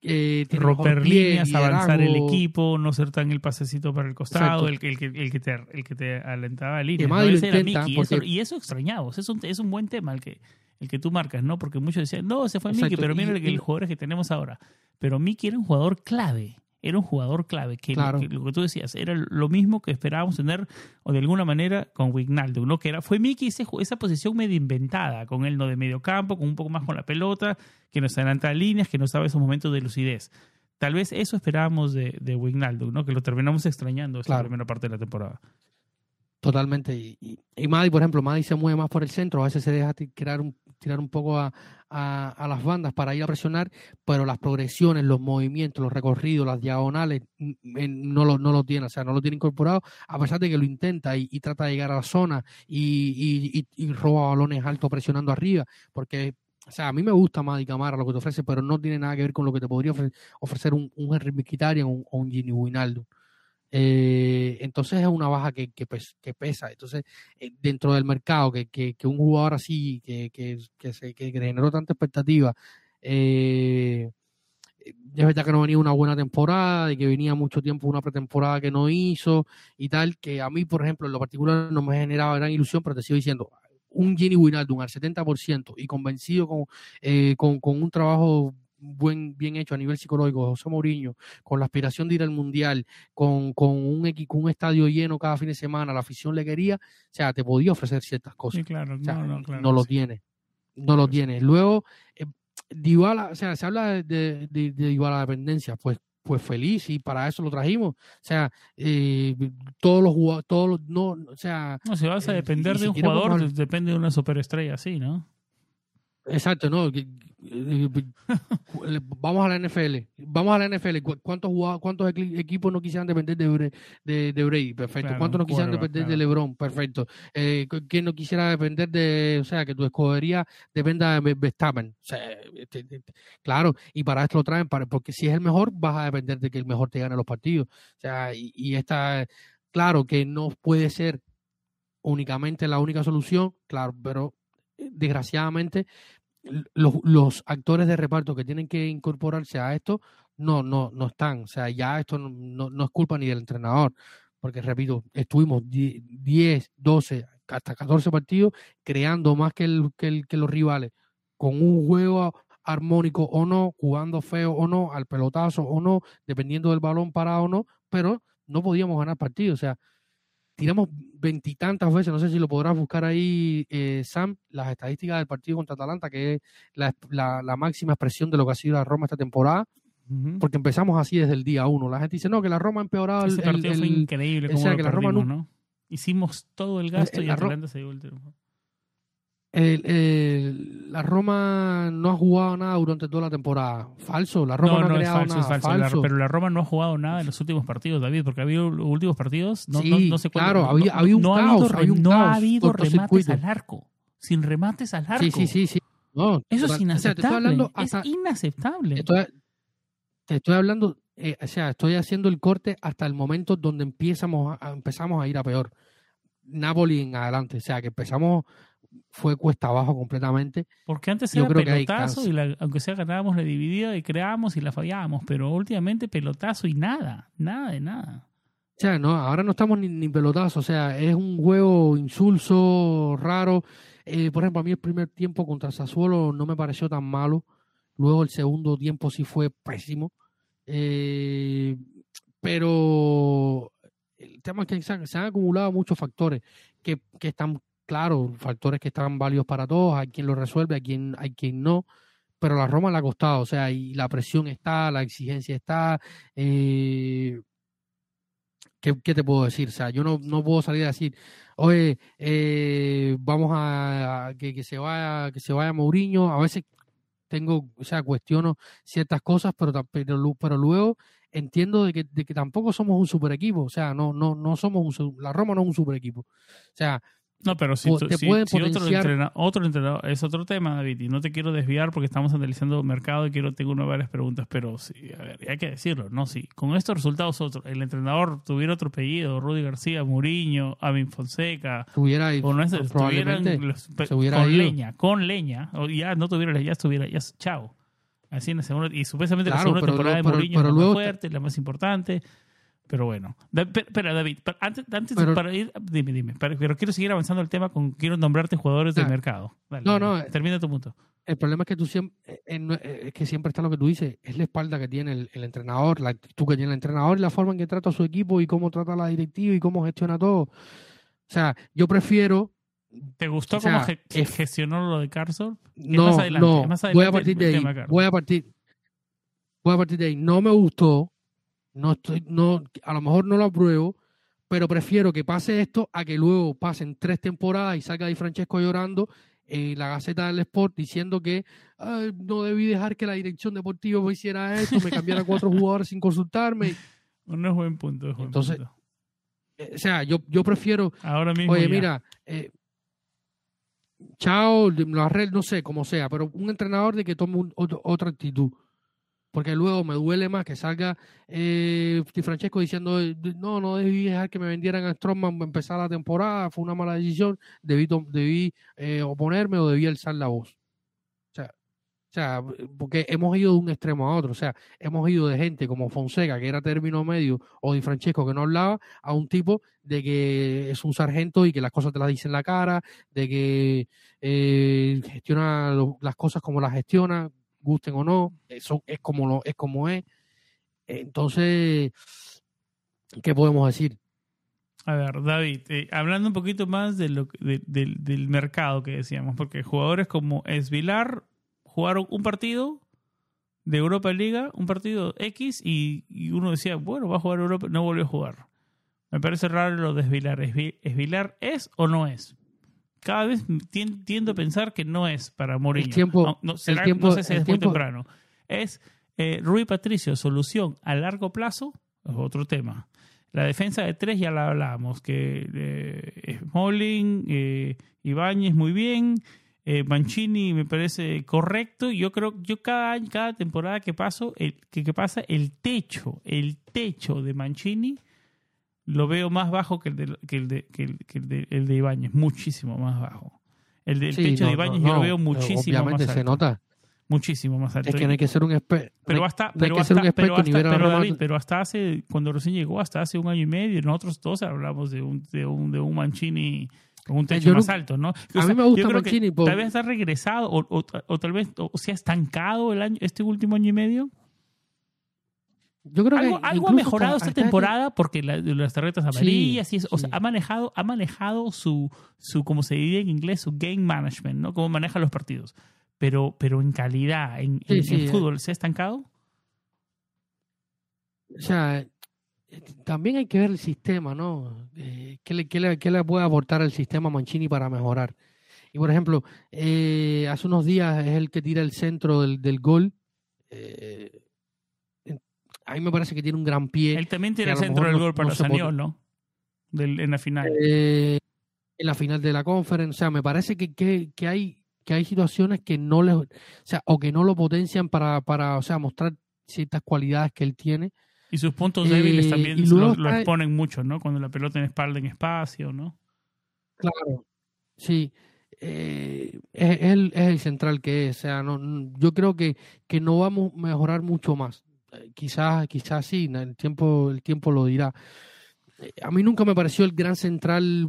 Eh, romper líneas, avanzar el equipo, no ser tan el pasecito para el costado, el, el, el, el, que te, el que te alentaba a líneas. ¿no? Mickey, porque... eso, y eso extrañamos, es un, es un buen tema el que, el que tú marcas, ¿no? Porque muchos decían, no, se fue. Mickey, pero mira y, el, el jugador que tenemos ahora. Pero Mickey era un jugador clave, era un jugador clave, que, claro. lo, que, lo, que, tú decías, era lo mismo que esperábamos tener, o de alguna manera, con Wignaldo, ¿no? Que era, fue ese, esa posición medio inventada, con él no de medio campo, con un poco más con la pelota, que nos adelanta líneas, que nos daba esos momentos de lucidez. Tal vez eso esperábamos de, de Wignaldo, ¿no? Que lo terminamos extrañando esta claro. primera parte de la temporada. Totalmente. Y, y, y Maddy, por ejemplo, Maddy se mueve más por el centro, a veces se deja tirar un, tirar un poco a, a, a, las bandas para ir a presionar, pero las progresiones, los movimientos, los recorridos, las diagonales, no lo, no lo tiene, o sea, no lo tiene incorporado, a pesar de que lo intenta y, y trata de llegar a la zona y, y, roba balones altos presionando arriba, porque o sea, a mí me gusta Maddy Camara lo que te ofrece, pero no tiene nada que ver con lo que te podría ofrecer, un, un Henry o un, un Gini Wijnaldum. Eh, entonces es una baja que, que, que pesa. Entonces, eh, dentro del mercado, que, que, que, un jugador así, que, que, que, se, que generó tanta expectativa, eh, es verdad que no venía una buena temporada y que venía mucho tiempo una pretemporada que no hizo y tal, que a mí, por ejemplo, en lo particular no me generaba gran ilusión, pero te sigo diciendo, un Gini Wijnaldum al 70% y convencido con, eh, con, con un trabajo buen, bien hecho a nivel psicológico, José Mourinho, con la aspiración de ir al Mundial, con, con, un, equipo, un estadio lleno cada fin de semana, la afición le quería, o sea, te podía ofrecer ciertas cosas. Sí, claro, o sea, no, no, claro, no lo sí. tiene, no lo tiene. Luego, eh, Dybala, o sea, se habla de, de, de, Dybala dependencia, pues pues feliz y para eso lo trajimos. O sea, eh, todos los jugadores, todos los, no, o sea... No, si vas a depender eh, de un jugador, depende de una superestrella así, ¿no? Exacto, no. Vamos a la NFL. Vamos a la NFL. ¿Cuántos, cuántos equipos no quisieran depender de, de, de Brady? Perfecto. Claro, ¿Cuántos no quisieran depender claro. de LeBron? Perfecto. Eh, ¿Quién no quisiera depender de, o sea, que tu escogería dependa de Verstappen? O sea, te, te, claro, y para esto lo traen, para, porque si es el mejor, vas a depender de que el mejor te gane los partidos. O sea, y, y esta, claro que no puede ser únicamente la única solución, claro, pero desgraciadamente los, los, actores de reparto que tienen que incorporarse a esto no, no, no están. O sea, ya esto no, no, no es culpa ni del entrenador, porque repito, estuvimos 10, 12, hasta 14 partidos creando más que, el, que, el, que los rivales, con un juego armónico o no, jugando feo o no, al pelotazo o no, dependiendo del balón parado o no, pero no podíamos ganar partidos. O sea, tiramos veintitantas veces, no sé si lo podrás buscar ahí, eh, Sam, las estadísticas del partido contra Atalanta, que es la, la, la, máxima expresión de lo que ha sido la Roma esta temporada, uh -huh. porque empezamos así desde el día uno. La gente dice, no, que la Roma ha empeorado Ese el, partido el, fue increíble. O sea, que la Roma no, ¿no? Hicimos todo el gasto y Atalanta se dio el triunfo. El, el, la Roma no ha jugado nada durante toda la temporada. Falso, la Roma no, no, no ha creado falso, nada. Es falso, falso. La, pero la Roma no ha jugado nada en los últimos partidos, David, porque ha habido los últimos partidos. No, sí, no, sé claro, había, había un no caos, ha habido, un no caos ha habido remates al arco. Sin remates al arco. Sí, sí, sí. sí. Eso es inaceptable. O sea, te estoy hablando hasta, es inaceptable. Estoy, te estoy hablando, eh, o sea, estoy haciendo el corte hasta el momento donde empezamos a, empezamos a ir a peor. Napoli en adelante, o sea, que empezamos fue cuesta abajo completamente. Porque antes era pelotazo y la, aunque sea ganábamos la dividida y creábamos y la fallábamos, pero últimamente pelotazo y nada, nada de nada. O sea, no, ahora no estamos ni, ni pelotazo, o sea, es un juego insulso, raro. Eh, por ejemplo, a mí el primer tiempo contra Sassuolo no me pareció tan malo. Luego el segundo tiempo sí fue pésimo. Eh, pero el tema es que se han, se han acumulado muchos factores que, que están claro, factores que están válidos para todos, hay quien lo resuelve, hay quien, hay quien no, pero la Roma le ha costado, o sea, y la presión está, la exigencia está, eh, ¿qué, ¿qué, te puedo decir? O sea, yo no, no puedo salir a decir, oye, eh, vamos a, a que, que, se vaya, que se vaya Mourinho, a veces tengo, o sea, cuestiono ciertas cosas, pero, pero, pero luego entiendo de que, de que tampoco somos un super equipo, o sea, no, no, no somos un, la Roma no es un super equipo, o sea, no, pero si, otro, entrenador, otro entrenador es otro tema, David, y no te quiero desviar porque estamos analizando mercado y quiero tengo varias preguntas, pero sí, a ver, hay que decirlo, ¿no? Si con estos resultados otro, el entrenador tuviera otro apellido, Rudy García, Mourinho, Amin Fonseca, tuviera o no es, estuvieran los, con ido. leña, con leña, o ya no tuviera, ya estuviera, ya chao. Así en la segunda, y supuestamente claro, la segunda pero, temporada pero, de Mourinho pero, es la luego más fuerte, la más importante. Pero bueno, espera David, antes, antes pero, para ir, dime, dime, pero, pero, quiero seguir avanzando el tema con, quiero nombrarte jugadores ah, del mercado. Dale, no, no, eh, termina tu punto. El problema es que tú siempre, es que siempre está lo que tú dices, es la espalda que tiene el, el, entrenador, la actitud que tiene el entrenador y la forma en que trata a su equipo y cómo trata a la directiva y cómo gestiona todo. O sea, yo prefiero ¿Te gustó o sea, cómo ge es, gestionó lo de Carson? No, más adelante, no. Más adelante voy a partir de ahí. Voy a partir, voy a partir de ahí. No me gustó. No estoy, no, a lo mejor no lo apruebo, pero prefiero que pase esto a que luego pasen tres temporadas y salga Di Francesco llorando en la Gaceta del Sport diciendo que no debí dejar que la dirección deportiva hiciera esto, me cambiara cuatro jugadores sin consultarme. <laughs> No es buen punto. Entonces, eh, o sea, yo, yo prefiero. Ahora mismo. Oye, mira, eh, chao, la red, no sé, como sea, pero un entrenador de que tome otra actitud porque luego me duele más que salga eh, Francesco diciendo, no, no debí dejar que me vendieran a Strongman empezar la temporada, fue una mala decisión, debí, debí eh, oponerme o debí alzar la voz. O sea, o sea, porque hemos ido de un extremo a otro, o sea, hemos ido de gente como Fonseca, que era término medio, o Di Francesco, que no hablaba, a un tipo de que es un sargento y que las cosas te las dice en la cara, de que eh, gestiona las cosas como las gestiona, gusten o no, eso es como lo, es como es. Entonces, ¿qué podemos decir? A ver, David, eh, hablando un poquito más de lo, del mercado que decíamos, porque jugadores como Esvilar jugaron un partido de Europa Liga, un partido X, y, uno decía, bueno, va a jugar Europa, no volvió a jugar. Me parece raro lo de Esvilar. ¿Esvilar es o no es? Cada vez tiendo a pensar que no es para Mourinho. El tiempo, no, sé si es muy temprano. Es eh, Rui Patricio, solución a largo plazo, es otro tema. La defensa de tres ya la hablábamos, que eh, Smalling, eh, Ibáñez muy bien, eh, Mancini me parece correcto. Yo creo, yo cada año, cada temporada que paso, el, que, que pasa, el techo, el techo de Mancini lo veo más bajo que el de, que el de, que el, que el de, el de Ibáñez, muchísimo más bajo. El del techo de Ibáñez yo lo veo muchísimo más alto. se nota. Muchísimo más alto. Es que no hay que ser un experto. Pero hasta, pero, hasta, pero, hasta, pero, hasta hace, cuando recién llegó, hasta hace un año y medio, nosotros todos hablamos de un, de un, de un Mancini con un techo más alto, ¿no? a mí me gusta Mancini. Tal vez ha regresado o, o, o, tal vez o se ha estancado el año, este último año y medio. Yo creo algo, que algo ha mejorado esta temporada porque las tarjetas amarillas y eso, o sea, ha manejado, ha manejado su, su, como se diría en inglés, su game management, ¿no? Cómo maneja los partidos. Pero, pero en calidad, en, fútbol, ¿se ha estancado? O sea, también hay que ver el sistema, ¿no? Eh, ¿qué, le, qué, le, ¿Qué le puede aportar el sistema Mancini para mejorar? Y por ejemplo, eh, hace unos días es el que tira el centro del, del gol. Eh, a mí me parece que tiene un gran pie. Él también tiene el centro del gol para no ¿no? en la final. Eh, en la final de la conferencia. O sea, me parece que, que, hay que hay situaciones que no le, o sea, o que no lo potencian para, para, o sea, mostrar ciertas cualidades que él tiene. Y sus puntos débiles eh, también lo, exponen mucho, ¿no? Cuando la pelota en espalda en espacio, ¿no? Claro, sí. Eh, es, el, es el central que es. O sea, no, yo creo que, que no vamos a mejorar mucho más. Eh, quizás, quizás sí, el tiempo, el tiempo lo dirá. Eh, a mí nunca me pareció el gran central,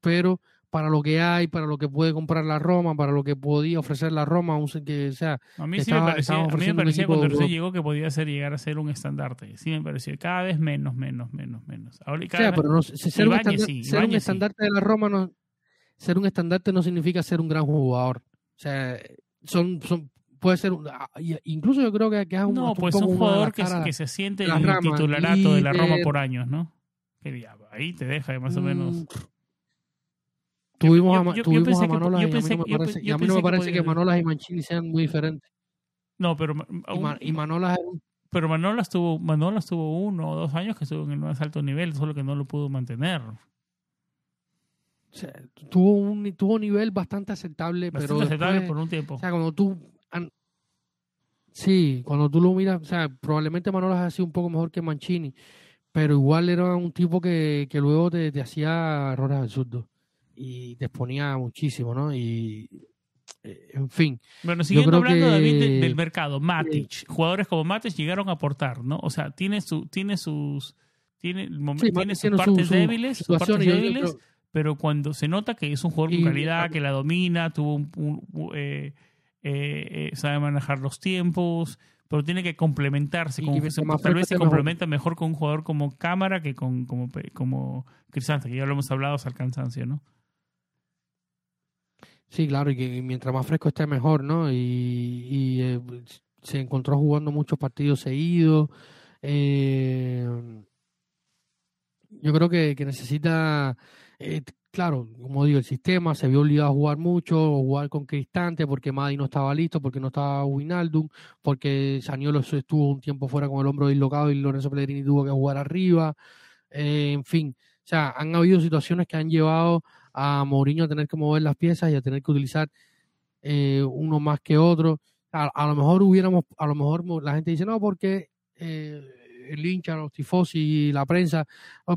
pero para lo que hay, para lo que puede comprar la Roma, para lo que podía ofrecer la Roma, que sea. A mí sí me parecía, a mí me parecía cuando recién llegó que podía ser llegar a ser un estandarte. Sí me pareció cada vez menos, menos, menos, menos. Ahora, sea, pero no, ser, un, estandarte de la Roma no, ser un estandarte no significa ser un gran jugador. O sea, son, son puede ser, ah, incluso yo creo que, que es un, no, pues un jugador que, que, se siente el titularato de la Roma por años, ¿no? ahí te deja más o menos. Tuvimos, a, tuvimos a Manolas y a mí no me parece, que, Manolas y Mancini sean muy diferentes. No, pero y, Manolas pero Manolas tuvo Manolas tuvo uno o dos años que estuvo en el más alto nivel, solo que no lo pudo mantener. O sea, tuvo un tuvo nivel bastante aceptable, bastante pero aceptable por un tiempo. O sea, cuando tú Sí, cuando tú lo miras, o sea, probablemente Manolas ha sido un poco mejor que Mancini, pero igual era un tipo que, que luego te, hacía errores absurdos y te exponía muchísimo, ¿no? Y eh, en fin. Bueno, siguiendo hablando, David, del, mercado, Matic, jugadores como Matic llegaron a aportar, ¿no? O sea, tiene su, tiene sus, tiene, tiene sus partes débiles, sus partes débiles, pero cuando se nota que es un jugador con calidad, que la domina, tuvo un, eh, eh, eh, sabe manejar los tiempos, pero tiene que complementarse. tal vez se complementa mejor con un jugador como Cámara que con como, como Crisanta, que ya lo hemos hablado hasta el cansancio, ¿no? Sí, claro, y que mientras más fresco esté mejor, ¿no? Y, eh, se encontró jugando muchos partidos seguidos. yo creo que, que necesita, eh, claro, como digo, el sistema se vio obligado a jugar mucho, jugar con Cristante, porque Madi no estaba listo, porque no estaba Winaldum, porque Saniolo estuvo un tiempo fuera con el hombro dislocado y Lorenzo Pellegrini tuvo que jugar arriba, eh, en fin, o sea, han habido situaciones que han llevado a Mourinho a tener que mover las piezas y a tener que utilizar eh, uno más que otro. A, lo mejor hubiéramos, a lo mejor la gente dice, no, porque eh, el hincha, los tifosi la prensa,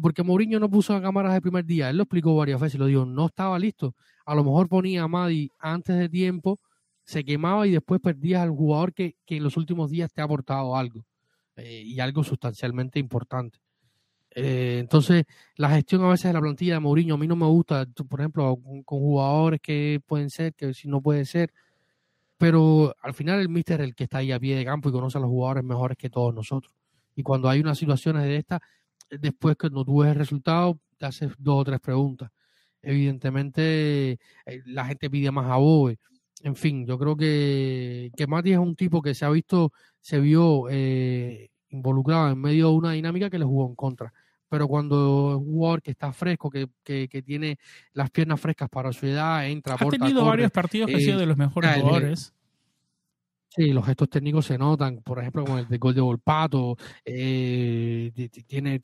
porque Mourinho no puso cámaras el primer día. Él lo explicó varias veces, lo dijo, no estaba listo. A lo mejor ponía a Madi antes de tiempo, se quemaba y después perdía al jugador que, que en los últimos días te ha aportado algo eh, y algo sustancialmente importante. Eh, entonces, la gestión a veces de la plantilla de Mourinho a mí no me gusta, por ejemplo, con, jugadores que pueden ser, que si no puede ser, pero al final el míster es el que está ahí a pie de campo y conoce a los jugadores mejores que todos nosotros. Y cuando hay unas situaciones de estas, después que no tú ves el resultado, te haces dos o tres preguntas. Evidentemente, eh, la gente pide más a Bobe. En fin, yo creo que, que Mati es un tipo que se ha visto, se vio eh, involucrado en medio de una dinámica que le jugó en contra pero cuando es un jugador que está fresco, que, que, tiene las piernas frescas para su edad, entra, Ha tenido varios partidos que ha sido de los mejores jugadores. Sí, los gestos técnicos se notan, por ejemplo, con el de gol de Volpato, eh, tiene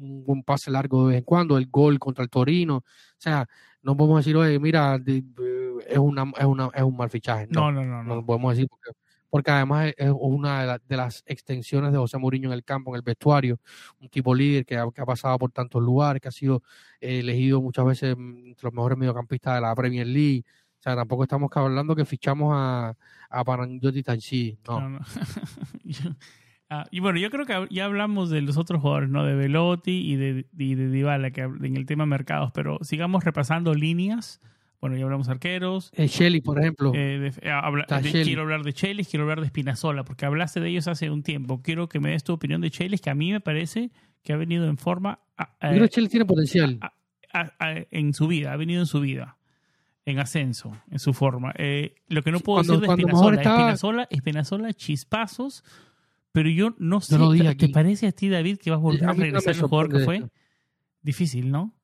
un buen pase largo de vez en cuando, el gol contra el Torino, o sea, no podemos decir, oye, mira, es, una, es, una, es un mal fichaje. No, no, no. No, no. podemos decir porque porque además es una de, las extensiones de José Mourinho en el campo, en el vestuario, un tipo líder que ha, pasado por tantos lugares, que ha sido eh, elegido muchas veces entre los mejores mediocampistas de la Premier League. O sea, tampoco estamos hablando que fichamos a, a Panagiotis Tanchi, no. <laughs> Ah, y bueno, yo creo que ya hablamos de los otros jugadores, ¿no? De Velotti y de, y de Dybala, que en el tema mercados, pero sigamos repasando líneas bueno, ya hablamos arqueros. Eh, Shelly, por ejemplo. Eh, eh, quiero hablar de Shelly, quiero hablar de Spinazzola, porque hablaste de ellos hace un tiempo. Quiero que me des tu opinión de Shelly, que a mí me parece que ha venido en forma. Yo creo que Shelly tiene potencial. en su vida, ha venido en su vida. En ascenso, en su forma. lo que no puedo decir de Spinazzola, Espinazola, Espinazola, chispazos, pero yo no sé. ¿Te, parece a ti, David, que vas a volver a regresar el jugador que fue? Difícil, ¿no?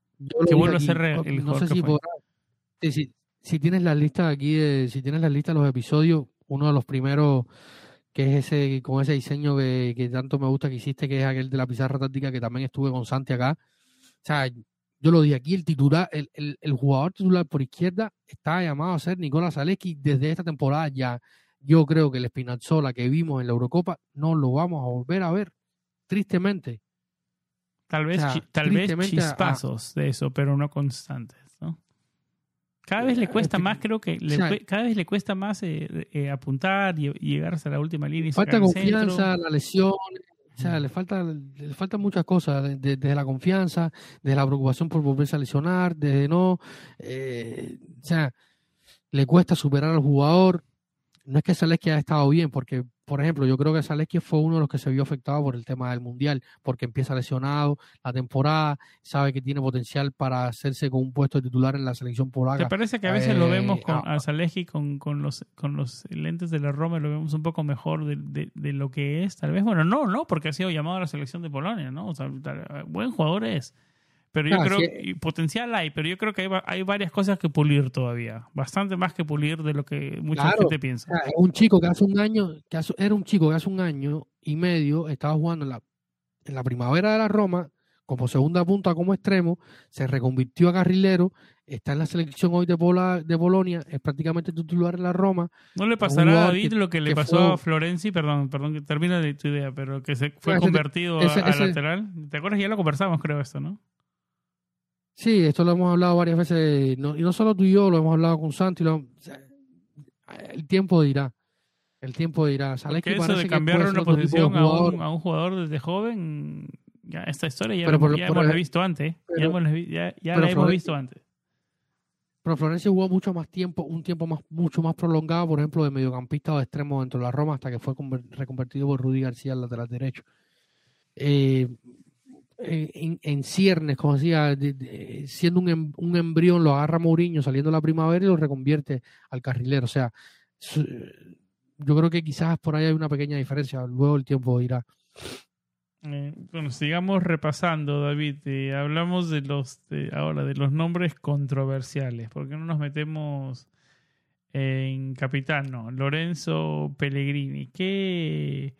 que vuelva a ser el jugador que fue si, tienes la lista aquí, si tienes la lista de los episodios, uno de los primeros que es ese con ese diseño que, tanto me gusta que hiciste, que es aquel de la pizarra táctica que también estuve con Santi acá. O sea, yo lo dije aquí, el titular, el, el, jugador titular por izquierda está llamado a ser Nicolás Zaleski desde esta temporada ya. Yo creo que el Spinazzola que vimos en la Eurocopa no lo vamos a volver a ver, tristemente. Tal vez, tal vez chispazos de eso, pero no constantes. Cada vez le cuesta más, creo que cada vez le cuesta más eh, eh, apuntar y, llegar hasta la última línea. falta confianza, la lesión, o sea, le falta, le faltan muchas cosas, desde la confianza, desde la preocupación por volverse a lesionar, desde no, eh, o sea, le cuesta superar al jugador. No es que Zaleski haya estado bien, porque por ejemplo, yo creo que Zaleski fue uno de los que se vio afectado por el tema del Mundial, porque empieza lesionado la temporada, sabe que tiene potencial para hacerse con un puesto de titular en la selección polaca. ¿Te parece que a veces lo vemos con, a Zaleski con, con, los, con los lentes de la Roma, lo vemos un poco mejor de, de, lo que es? Tal vez, bueno, no, no, porque ha sido llamado a la selección de Polonia, ¿no? O sea, buen jugador es. Pero yo creo que potencial hay, pero yo creo que hay, varias cosas que pulir todavía. Bastante más que pulir de lo que mucha gente piensa. un chico que hace un año, que era un chico que hace un año y medio estaba jugando en la, en la primavera de la Roma como segunda punta como extremo, se reconvirtió a carrilero, está en la selección hoy de, Pola, de Bolonia, es prácticamente titular en la Roma. ¿No le pasará a David lo que le pasó a Florenzi? Perdón, perdón, que termina de tu idea, pero que se fue convertido a, lateral. ¿Te acuerdas? Ya lo conversamos, creo, esto, ¿no? Sí, esto lo hemos hablado varias veces, y no solo tú y yo, lo hemos hablado con Santi. el tiempo dirá. El tiempo dirá. Porque eso de cambiar una posición a un, a un, jugador desde joven, ya esta historia ya, ya hemos visto antes. ya, hemos, ya, ya la hemos visto antes. Pero Florencia jugó mucho más tiempo, un tiempo más, mucho más prolongado, por ejemplo, de mediocampista o de extremo dentro de la Roma, hasta que fue reconvertido por Rudy García al lateral derecho. Eh, en, ciernes, como decía, siendo un, em, un, embrión, lo agarra Mourinho saliendo la primavera y lo reconvierte al carrilero. O sea, yo creo que quizás por ahí hay una pequeña diferencia. Luego el tiempo irá. Eh, bueno, sigamos repasando, David. Eh, hablamos de los ahora de los nombres controversiales. ¿Por qué no nos metemos en Capitano? Lorenzo Pellegrini. ¿Qué,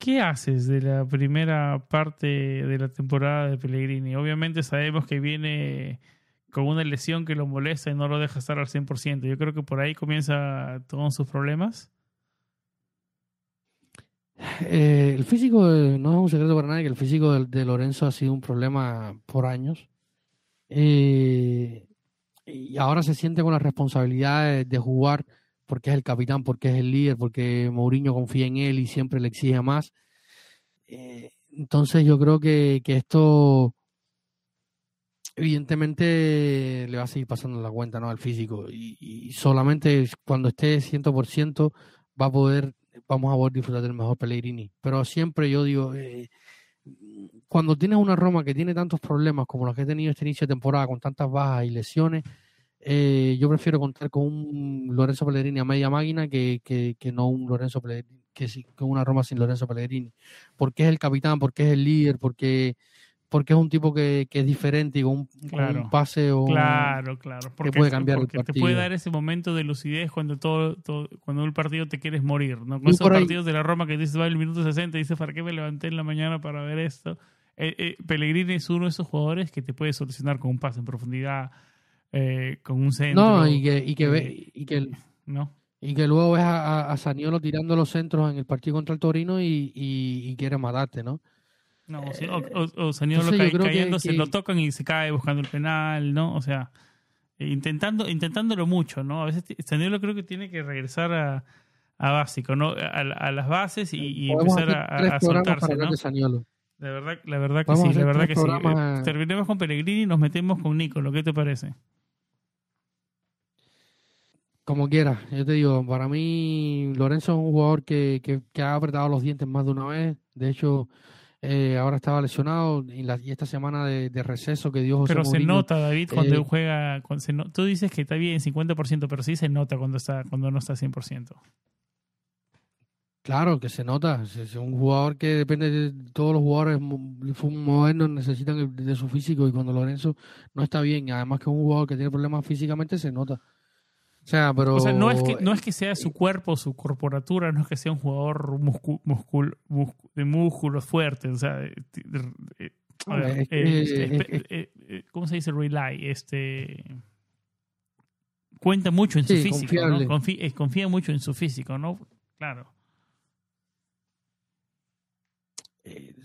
¿Qué haces de la primera parte de la temporada de Pellegrini? Obviamente sabemos que viene con una lesión que lo molesta y no lo deja estar al 100%. Yo creo que por ahí comienza todos sus problemas. Eh, el físico, no es un secreto para nadie que el físico de, Lorenzo ha sido un problema por años. Eh, y ahora se siente con la responsabilidad de, jugar porque es el capitán, porque es el líder, porque Mourinho confía en él y siempre le exige más. Eh, entonces yo creo que, esto evidentemente le va a seguir pasando la cuenta ¿no? al físico y, solamente cuando esté 100% va a poder vamos a poder disfrutar del mejor Pellegrini. Pero siempre yo digo, eh, cuando tienes una Roma que tiene tantos problemas como los que he tenido este inicio de temporada, con tantas bajas y lesiones, eh, yo prefiero contar con un Lorenzo Pellegrini a media máquina que, que, que no un Lorenzo Pellegrini, que, que una Roma sin Lorenzo Pellegrini. Porque es el capitán, porque es el líder, porque porque es un tipo que, que es diferente y con un, pase o claro, claro, porque, puede cambiar el partido. te puede dar ese momento de lucidez cuando todo, cuando un partido te quieres morir, ¿no? Con esos partidos de la Roma que dices va el minuto 60 y dices, ¿para qué me levanté en la mañana para ver esto? Eh, eh, Pellegrini es uno de esos jugadores que te puede solucionar con un pase en profundidad, eh, con un centro. No, y que, y que, ve, y que ¿no? Y que luego ves a, a, Saniolo tirando los centros en el partido contra el Torino y, y, y quiere matarte, ¿no? No, o, o, Saniolo cayéndose, lo tocan y se cae buscando el penal, ¿no? O sea, intentando, intentándolo mucho, ¿no? A veces Saniolo creo que tiene que regresar a, a básico, ¿no? A, las bases y, empezar a, a soltarse, ¿no? La verdad, la verdad que sí, la verdad que sí. Eh, terminemos con Pellegrini y nos metemos con Nico, ¿qué te parece? Como quiera, yo te digo, para mí Lorenzo es un jugador que, que, que ha apretado los dientes más de una vez. De hecho, eh, ahora estaba lesionado y, la, y esta semana de, receso que dio José Pero se nota, David, cuando eh, juega. Cuando tú dices que está bien 50%, pero sí se nota cuando, está, cuando no está 100%. Claro que se nota. Es un jugador que depende de todos los jugadores modernos necesitan de su físico y cuando Lorenzo no está bien, además que es un jugador que tiene problemas físicamente, se nota. O sea, pero... no es que, no es que sea su cuerpo, su corporatura, no es que sea un jugador de músculos fuertes, o sea, ¿cómo se dice rely? Este cuenta mucho en su físico, ¿no? confía, confía, mucho en su físico, ¿no? Claro.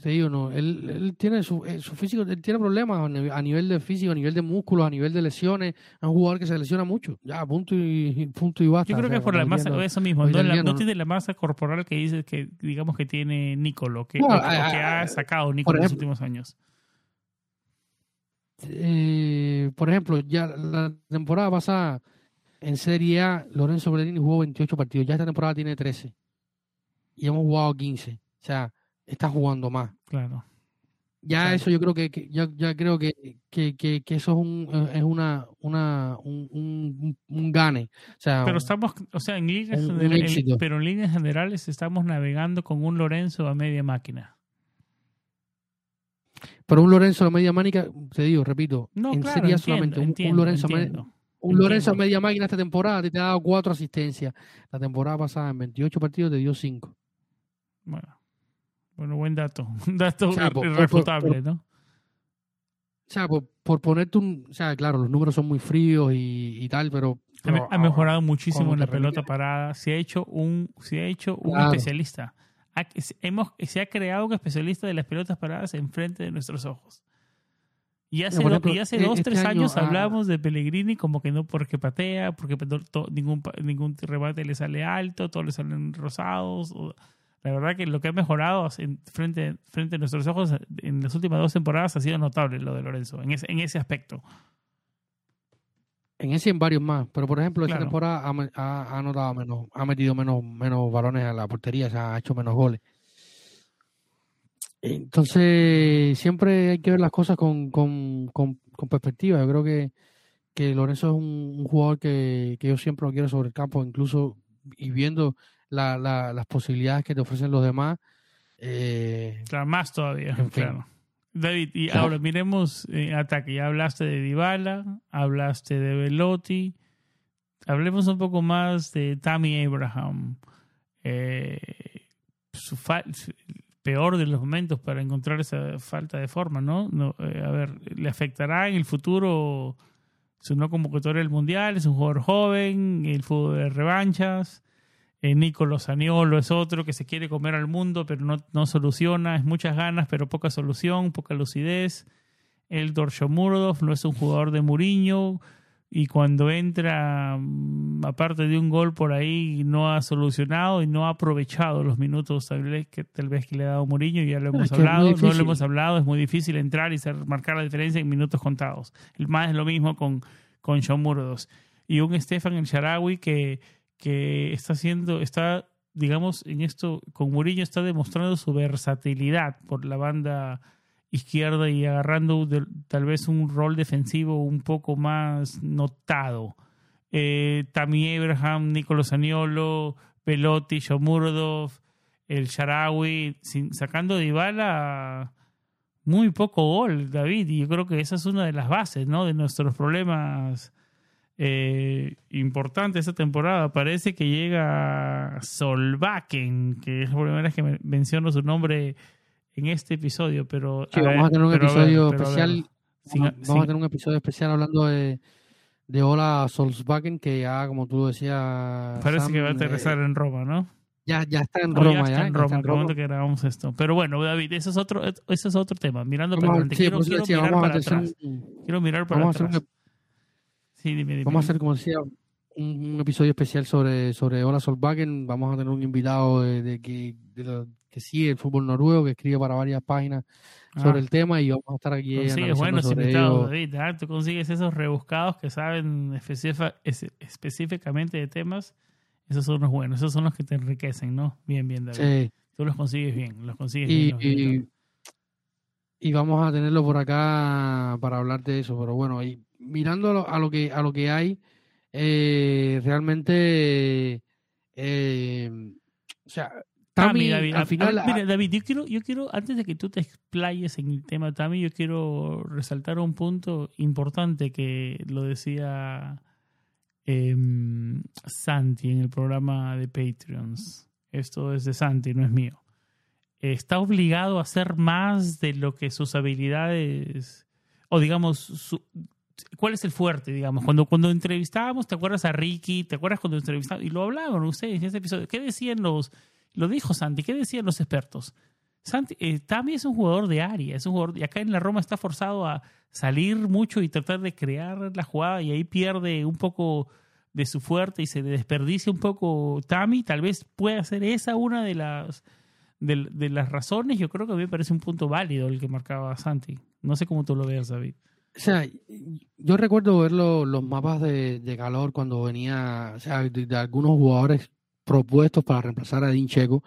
Te digo, no, él, él tiene su, eh, su, físico, él tiene problemas a nivel de físico, a nivel de músculos, a nivel de lesiones. Es un jugador que se lesiona mucho, ya, punto y, punto y basta. Yo creo que es por la masa, eso mismo, no, tiene la masa corporal que dice que, digamos, que tiene Nicolo, que, que ha sacado Nicolo en los últimos años. Eh, por ejemplo, ya la temporada pasada en Serie A, Lorenzo Pellegrini jugó 28 partidos, ya esta temporada tiene 13 y hemos jugado 15. O sea, está jugando más. Claro. Ya eso yo creo que, ya, ya, creo que, que, que, eso es un es una, una un, un, gane. O sea, pero estamos, o sea, en líneas generales, pero en líneas generales estamos navegando con un Lorenzo a media máquina. Pero un Lorenzo a media máquina, te digo, repito, en sería solamente un, Lorenzo un Lorenzo a media máquina esta temporada te, ha dado cuatro asistencias. La temporada pasada en 28 partidos te dio cinco. Bueno. Bueno, buen dato. <laughs> Un dato irrefutable, ¿no? O sea, por, ponerte un. O sea, claro, los números son muy fríos y, tal, pero. ha, mejorado muchísimo en la pelota parada. Se ha hecho un, se ha hecho un especialista. hemos, se ha creado un especialista de las pelotas paradas enfrente de nuestros ojos. Y hace, y hace e, dos, este tres años hablábamos de Pellegrini como que no porque patea, porque ningún, ningún rebate le sale alto, todos le salen rosados. O, la verdad que lo que ha mejorado frente, frente a nuestros ojos en las últimas dos temporadas ha sido notable lo de Lorenzo, en ese, en ese aspecto. En ese y en varios más, pero por ejemplo, esta temporada ha, anotado menos, ha metido menos, menos balones a la portería, se ha hecho menos goles. Entonces, siempre hay que ver las cosas con, con, con, perspectiva. Yo creo que, que Lorenzo es un, jugador que, que, yo siempre lo quiero sobre el campo, incluso y viendo la, la, las posibilidades que te ofrecen los demás, Eh, claro, más todavía, en fin. claro. David, y Claro. ahora miremos eh, ataque. Ya hablaste de Dybala, hablaste de Velotti. Hablemos un poco más de Tammy Abraham. Eh, su peor de los momentos para encontrar esa falta de forma, ¿no? no eh, a ver, ¿le afectará en el futuro su no convocatoria del Mundial? Es un jugador joven, el fútbol de revanchas. Eh, Nicolò Saniolo es otro que se quiere comer al mundo, pero no, no soluciona. Es muchas ganas, pero poca solución, poca lucidez. Eldor Shomurodov no es un jugador de Muriño y cuando entra, mm, aparte de un gol por ahí, no ha solucionado y no ha aprovechado los minutos tal vez que, tal vez que le ha dado Muriño. Ya lo hemos Es es muy hablado, no lo hemos hablado. Es muy difícil entrar y ser, marcar la diferencia en minutos contados. El más es lo mismo con, con Shomurodov. Y un Stefan El Sharawi que que está haciendo, está, digamos, en esto, con Murillo está demostrando su versatilidad por la banda izquierda y agarrando tal vez un rol defensivo un poco más notado. Eh, Tammy Abraham, Nicolás Aniolo, Pelotti, Shomurodov, el Sharawi, sacando de Ibala muy poco gol, David, y yo creo que esa es una de las bases, ¿no? De nuestros problemas eh, importante esta temporada. Parece que llega Solbakken, que es la primera vez que me- menciono su nombre en este episodio, pero... Sí, a vamos ver, a tener un pero a ver, episodio a especial. Sin- vamos sin- a tener un episodio especial hablando de, de Ola Solsbakken, que ya, como tú decías. Parece Sam, que va a eh, aterrizar en Roma, ¿no? ya, ya está en Roma, ya está ya. en ya Roma, está en Roma. momento que grabamos esto. Pero bueno, David, eso es otro, eso es otro tema. Mirando Vamos para adelante. sí, quiero mirar para atrás. un- Quiero mirar para atrás. Un Sí, dime, dime. Vamos a hacer, como decía, un, un episodio especial sobre, sobre Ola Solbakken. Vamos a tener un invitado de, de que, de lo- que sigue el fútbol noruego, que escribe para varias páginas sobre Ah. el tema y vamos a estar aquí Consigues buenos sobre invitados. David. ¿ah? Tú consigues esos rebuscados que saben es- específicamente de temas. Esos son los buenos, esos son los que te enriquecen, ¿no? Bien, bien, David. Sí. Tú los consigues bien, los consigues Y, bien. los y, y vamos a tenerlo por acá para hablar de eso. Pero bueno, y mirando a lo, a lo que a lo que hay, eh, realmente, eh, o sea, Tami, Tami, David, al final, a- mira, David, yo quiero, yo quiero, antes de que tú te explayes en el tema Tami, yo quiero resaltar un punto importante que lo decía em, Santi en el programa de Patreons. Esto es de Santi, no es mío. Está obligado a hacer más de lo que sus habilidades, o digamos, su- ¿cuál es el fuerte, digamos? Cuando, cuando entrevistábamos, ¿te acuerdas a Ricky? ¿Te acuerdas cuando entrevistábamos? Y lo hablaban ustedes en ese episodio. ¿Qué decían los, lo dijo Santi, ¿qué decían los expertos? Santi, eh, es un jugador de área, es un jugador, y acá en la Roma está forzado a salir mucho y tratar de crear la jugada y ahí pierde un poco de su fuerte y se desperdicia un poco Tami, tal vez pueda ser esa una de las de, de las razones, yo creo que a mí me parece un punto válido el que marcaba Santi. No sé cómo tú lo veas, David. O sea, yo recuerdo ver lo- los mapas de, de calor cuando venía, o sea, de, algunos jugadores propuestos para reemplazar a Dean Checo.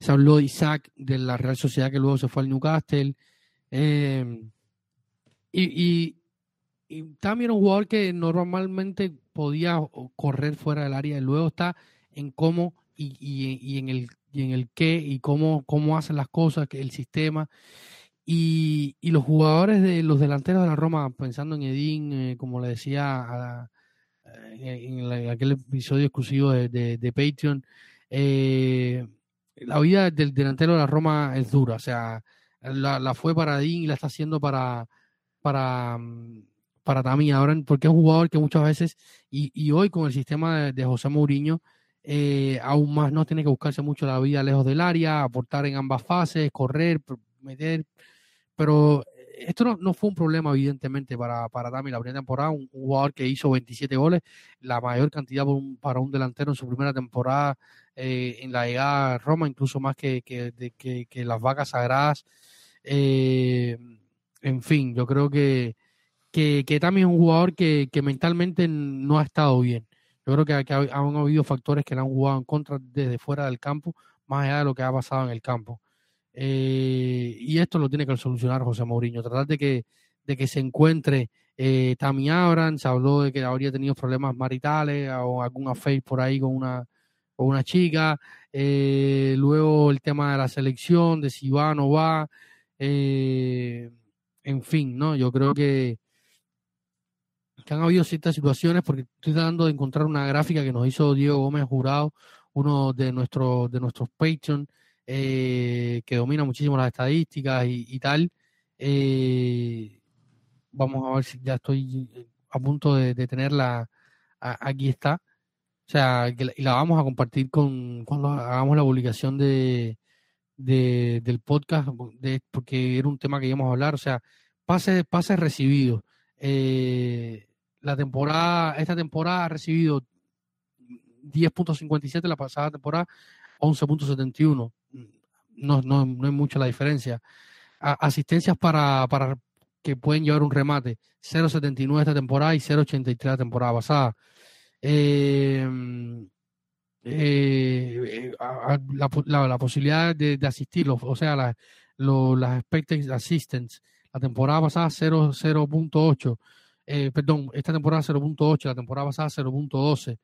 Se habló de Isaac de la Real Sociedad que luego se fue al Newcastle. Eh, y, y, también era un jugador que normalmente podía correr fuera del área y luego está en cómo y, y, en el y en el qué y cómo, cómo hacen las cosas, el sistema. Y, y los jugadores de los delanteros de la Roma, pensando en Edín, eh, como le decía a- en, la- en aquel episodio exclusivo de, Patreon, eh, la vida del delantero de la Roma es dura. O sea, la, fue para Edín y la está haciendo para, para, para Tammy ahora, porque es un jugador que muchas veces, y, hoy con el sistema de, José Mourinho, eh, aún más no tiene que buscarse mucho la vida lejos del área, aportar en ambas fases, correr, meter. Pero esto no, no fue un problema, evidentemente, para, para Tami la primera temporada. Un, jugador que hizo 27 goles, la mayor cantidad para un delantero en su primera temporada eh, en la llegada a Roma, incluso más que, que, que- las vacas sagradas. Eh, en fin, yo creo que, que, que es un jugador que, que mentalmente no ha estado bien. Yo creo que, que ha- han habido factores que le han jugado en contra desde fuera del campo, más allá de lo que ha pasado en el campo. Eh, y esto lo tiene que solucionar José Mourinho, tratar de que, de que se encuentre eh, Tammy Abraham, se habló de que habría tenido problemas maritales o algún affair por ahí con una, con una chica, eh, luego el tema de la selección, de si va o no va, eh, en fin, ¿no? Yo creo que, que han habido ciertas situaciones, porque estoy tratando de encontrar una gráfica que nos hizo Diego Gómez Jurado, uno de nuestros, de nuestros Patreon, eh, que domina muchísimo las estadísticas y, tal. Eh, vamos a ver si ya estoy a punto de, tenerla. aquí está. O sea, que la, vamos a compartir con cuando hagamos la publicación de, del podcast, de, porque era un tema que íbamos a hablar. O sea, pases, pases recibidos. Eh, la temporada, esta temporada ha recibido 10.57, la pasada temporada 11.71. No, no, no es mucha la diferencia. asistencias para, para que pueden llevar un remate, 0.79 esta temporada y 0.83 la temporada pasada. Eh, eh, la, la, posibilidad de, de asistir, o sea, la, las expected assistance, la temporada pasada 0.8, eh, perdón, esta temporada 0.8, la temporada pasada 0.12.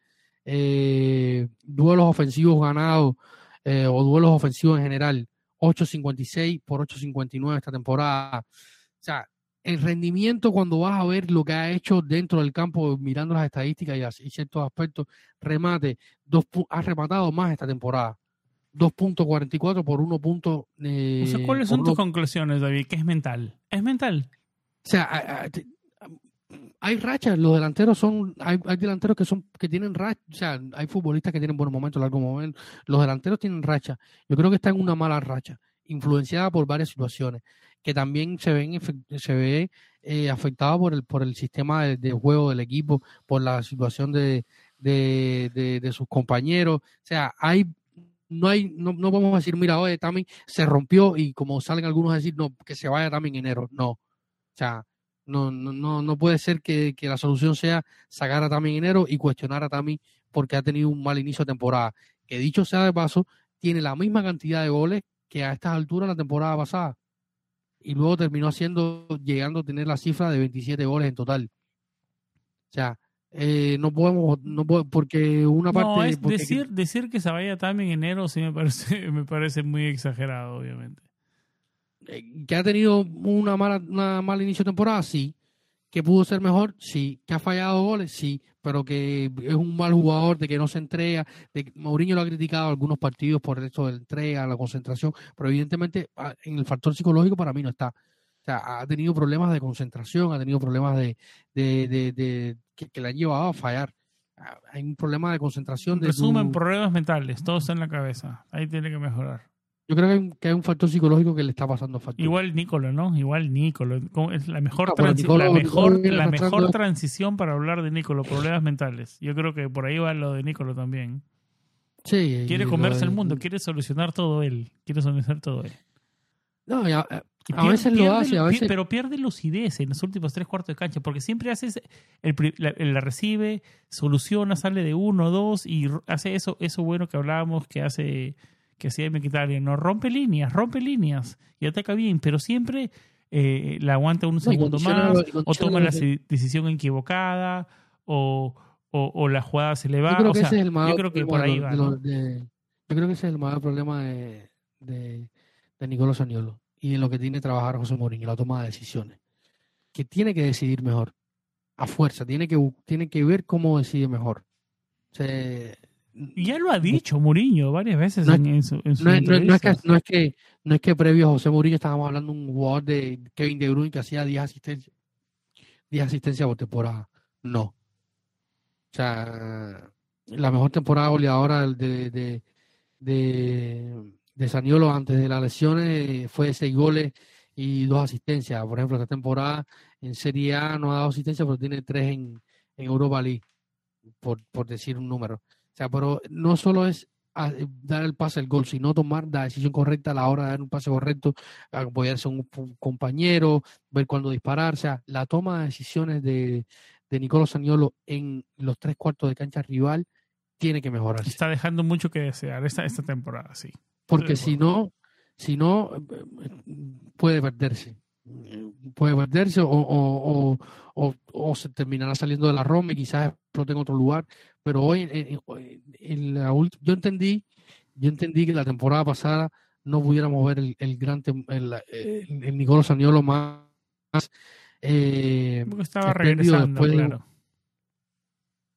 Eh, duelos ofensivos ganados eh, o duelos ofensivos en general, 8.56 por 8.59 esta temporada. O sea, el rendimiento cuando vas a ver lo que ha hecho dentro del campo, mirando las estadísticas y, ciertos aspectos, remate, dos, ha rematado más esta temporada. 2.44 por 1. Eh, ¿Cuáles son tus conclusiones, David? ¿Qué es mental? ¿Es mental? O sea, hay rachas, los delanteros son, hay, hay, delanteros que son, que tienen racha, o sea, hay futbolistas que tienen buenos momentos, largos momentos, los delanteros tienen racha, yo creo que está en una mala racha, influenciada por varias situaciones, que también se ven, se ve eh, por el, por el sistema de, juego del equipo, por la situación de, de, de, sus compañeros, o sea, hay no hay, no, no vamos a decir, mira, oye, también se rompió y como salen algunos a decir, no, que se vaya también en enero, no. O sea, no, no, no puede ser que, la solución sea sacar a Tami enero y cuestionar a Tami porque ha tenido un mal inicio de temporada. Que dicho sea de paso, tiene la misma cantidad de goles que a estas alturas la temporada pasada. Y luego terminó haciendo, llegando a tener la cifra de 27 goles en total. O sea, eh, no podemos, no porque una parte. No, es decir, decir que se vaya Tami en enero sí me parece, <laughs> me parece muy exagerado, obviamente. Eh, que ha tenido una mala, una mala inicio de temporada, sí. Que pudo ser mejor, sí. Que ha fallado goles, sí. Pero que es un mal jugador, de que no se entrega. De, Mourinho lo ha criticado algunos partidos por esto de la entrega, la concentración. Pero evidentemente ah, en el factor psicológico para mí no está. O sea, ha tenido problemas de concentración, ha tenido problemas de, de, que, le han llevado a fallar. Ah, hay un problema de concentración. De Resumen, problemas mentales, todo está en la cabeza. Ahí tiene que mejorar. Yo creo que hay, un, que hay, un, factor psicológico que le está pasando factura. Igual Nicolo, ¿no? Igual Nicolo. Es la mejor, la mejor, la mejor transición para hablar de Nicolo, problemas mentales. Yo creo que por ahí va lo de Nicolo también. Sí. Quiere comerse el mundo, quiere solucionar todo él.Quiere solucionar todo él. No, a, veces lo hace, a veces... Pero pierde lucidez en los últimos tres cuartos de cancha, porque siempre hace el, la, la, recibe, soluciona, sale de uno, dos, y hace eso, eso bueno que hablábamos que hace que hacía Mkhitaryan, no rompe líneas, rompe líneas y ataca bien, pero siempre eh, la aguanta un segundo más, o toma la decisión equivocada, o, o, la jugada se le va. Yo creo que, ese es el mayor yo creo que por ahí va. yo creo que ese es el mayor problema de, de, de Nicolás Saniolo y en lo que tiene que trabajar José Mourinho, la toma de decisiones. Que tiene que decidir mejor, a fuerza, tiene que, tiene que ver cómo decide mejor. O ya lo ha dicho Mourinho varias veces no, en, su, en no, es que, no, es que, no es que previo a José Mourinho estábamos hablando de un jugador de Kevin De Bruyne que hacía 10 asistencias 10 asistencias por temporada. No. O sea, la mejor temporada goleadora de, de, de, de Saniolo antes de las lesiones fue 6 goles y 2 asistencias. Por ejemplo, esta temporada en Serie A no ha dado asistencia, pero tiene 3 en, en Europa League, por, por decir un número sea, pero no solo es ah, dar el pase al gol, sino tomar la decisión correcta a la hora de dar un pase correcto, apoyarse a un, compañero, ver cuándo disparar. O sea, la toma de decisiones de, de Nicolo Saniolo en los tres cuartos de cancha rival tiene que mejorar. Está dejando mucho que desear esta, esta temporada, sí. Porque si no, si no, puede perderse. Puede perderse o, o, o, o, se terminará saliendo de la Roma y quizás explote en otro lugar pero hoy, en, en la yo entendí, yo entendí que la temporada pasada no pudiéramos ver el, el gran el, el, el Nicolo Saniolo más eh, estaba regresando, claro.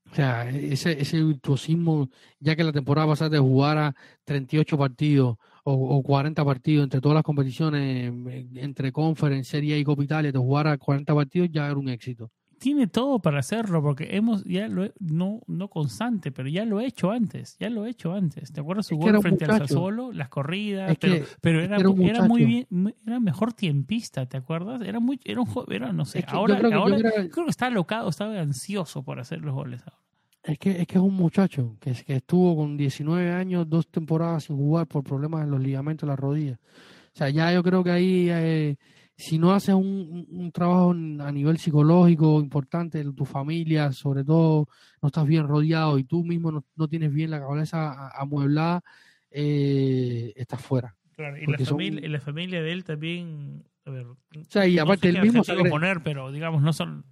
O sea, ese, ese virtuosismo, ya que la temporada pasada te jugara 38 partidos o, o, 40 partidos entre todas las competiciones, entre Conference, Serie A y Copa Italia, te jugara 40 partidos, ya era un éxito tiene todo para hacerlo, porque hemos, ya lo, no, no constante, pero ya lo he hecho antes, ya lo he hecho antes. ¿Te acuerdas su gol frente al Sassuolo? Las corridas, pero, pero era, era, muy bien, era mejor tiempista, ¿te acuerdas? Era muy, era un era, no sé, ahora, creo, que ahora creo que está alocado, estaba ansioso por hacer los goles ahora. Es que, es que es un muchacho que, que estuvo con 19 años, dos temporadas sin jugar por problemas en los ligamentos de la rodilla. O sea, ya yo creo que ahí eh, si no haces un, un, trabajo a nivel psicológico importante, tu familia, sobre todo, no estás bien rodeado y tú mismo no, tienes bien la cabeza amueblada, eh, estás fuera. Claro, y la, familia, la, familia, de él también. A ver, o sea, y aparte el mismo. Se poner, pero digamos, no son.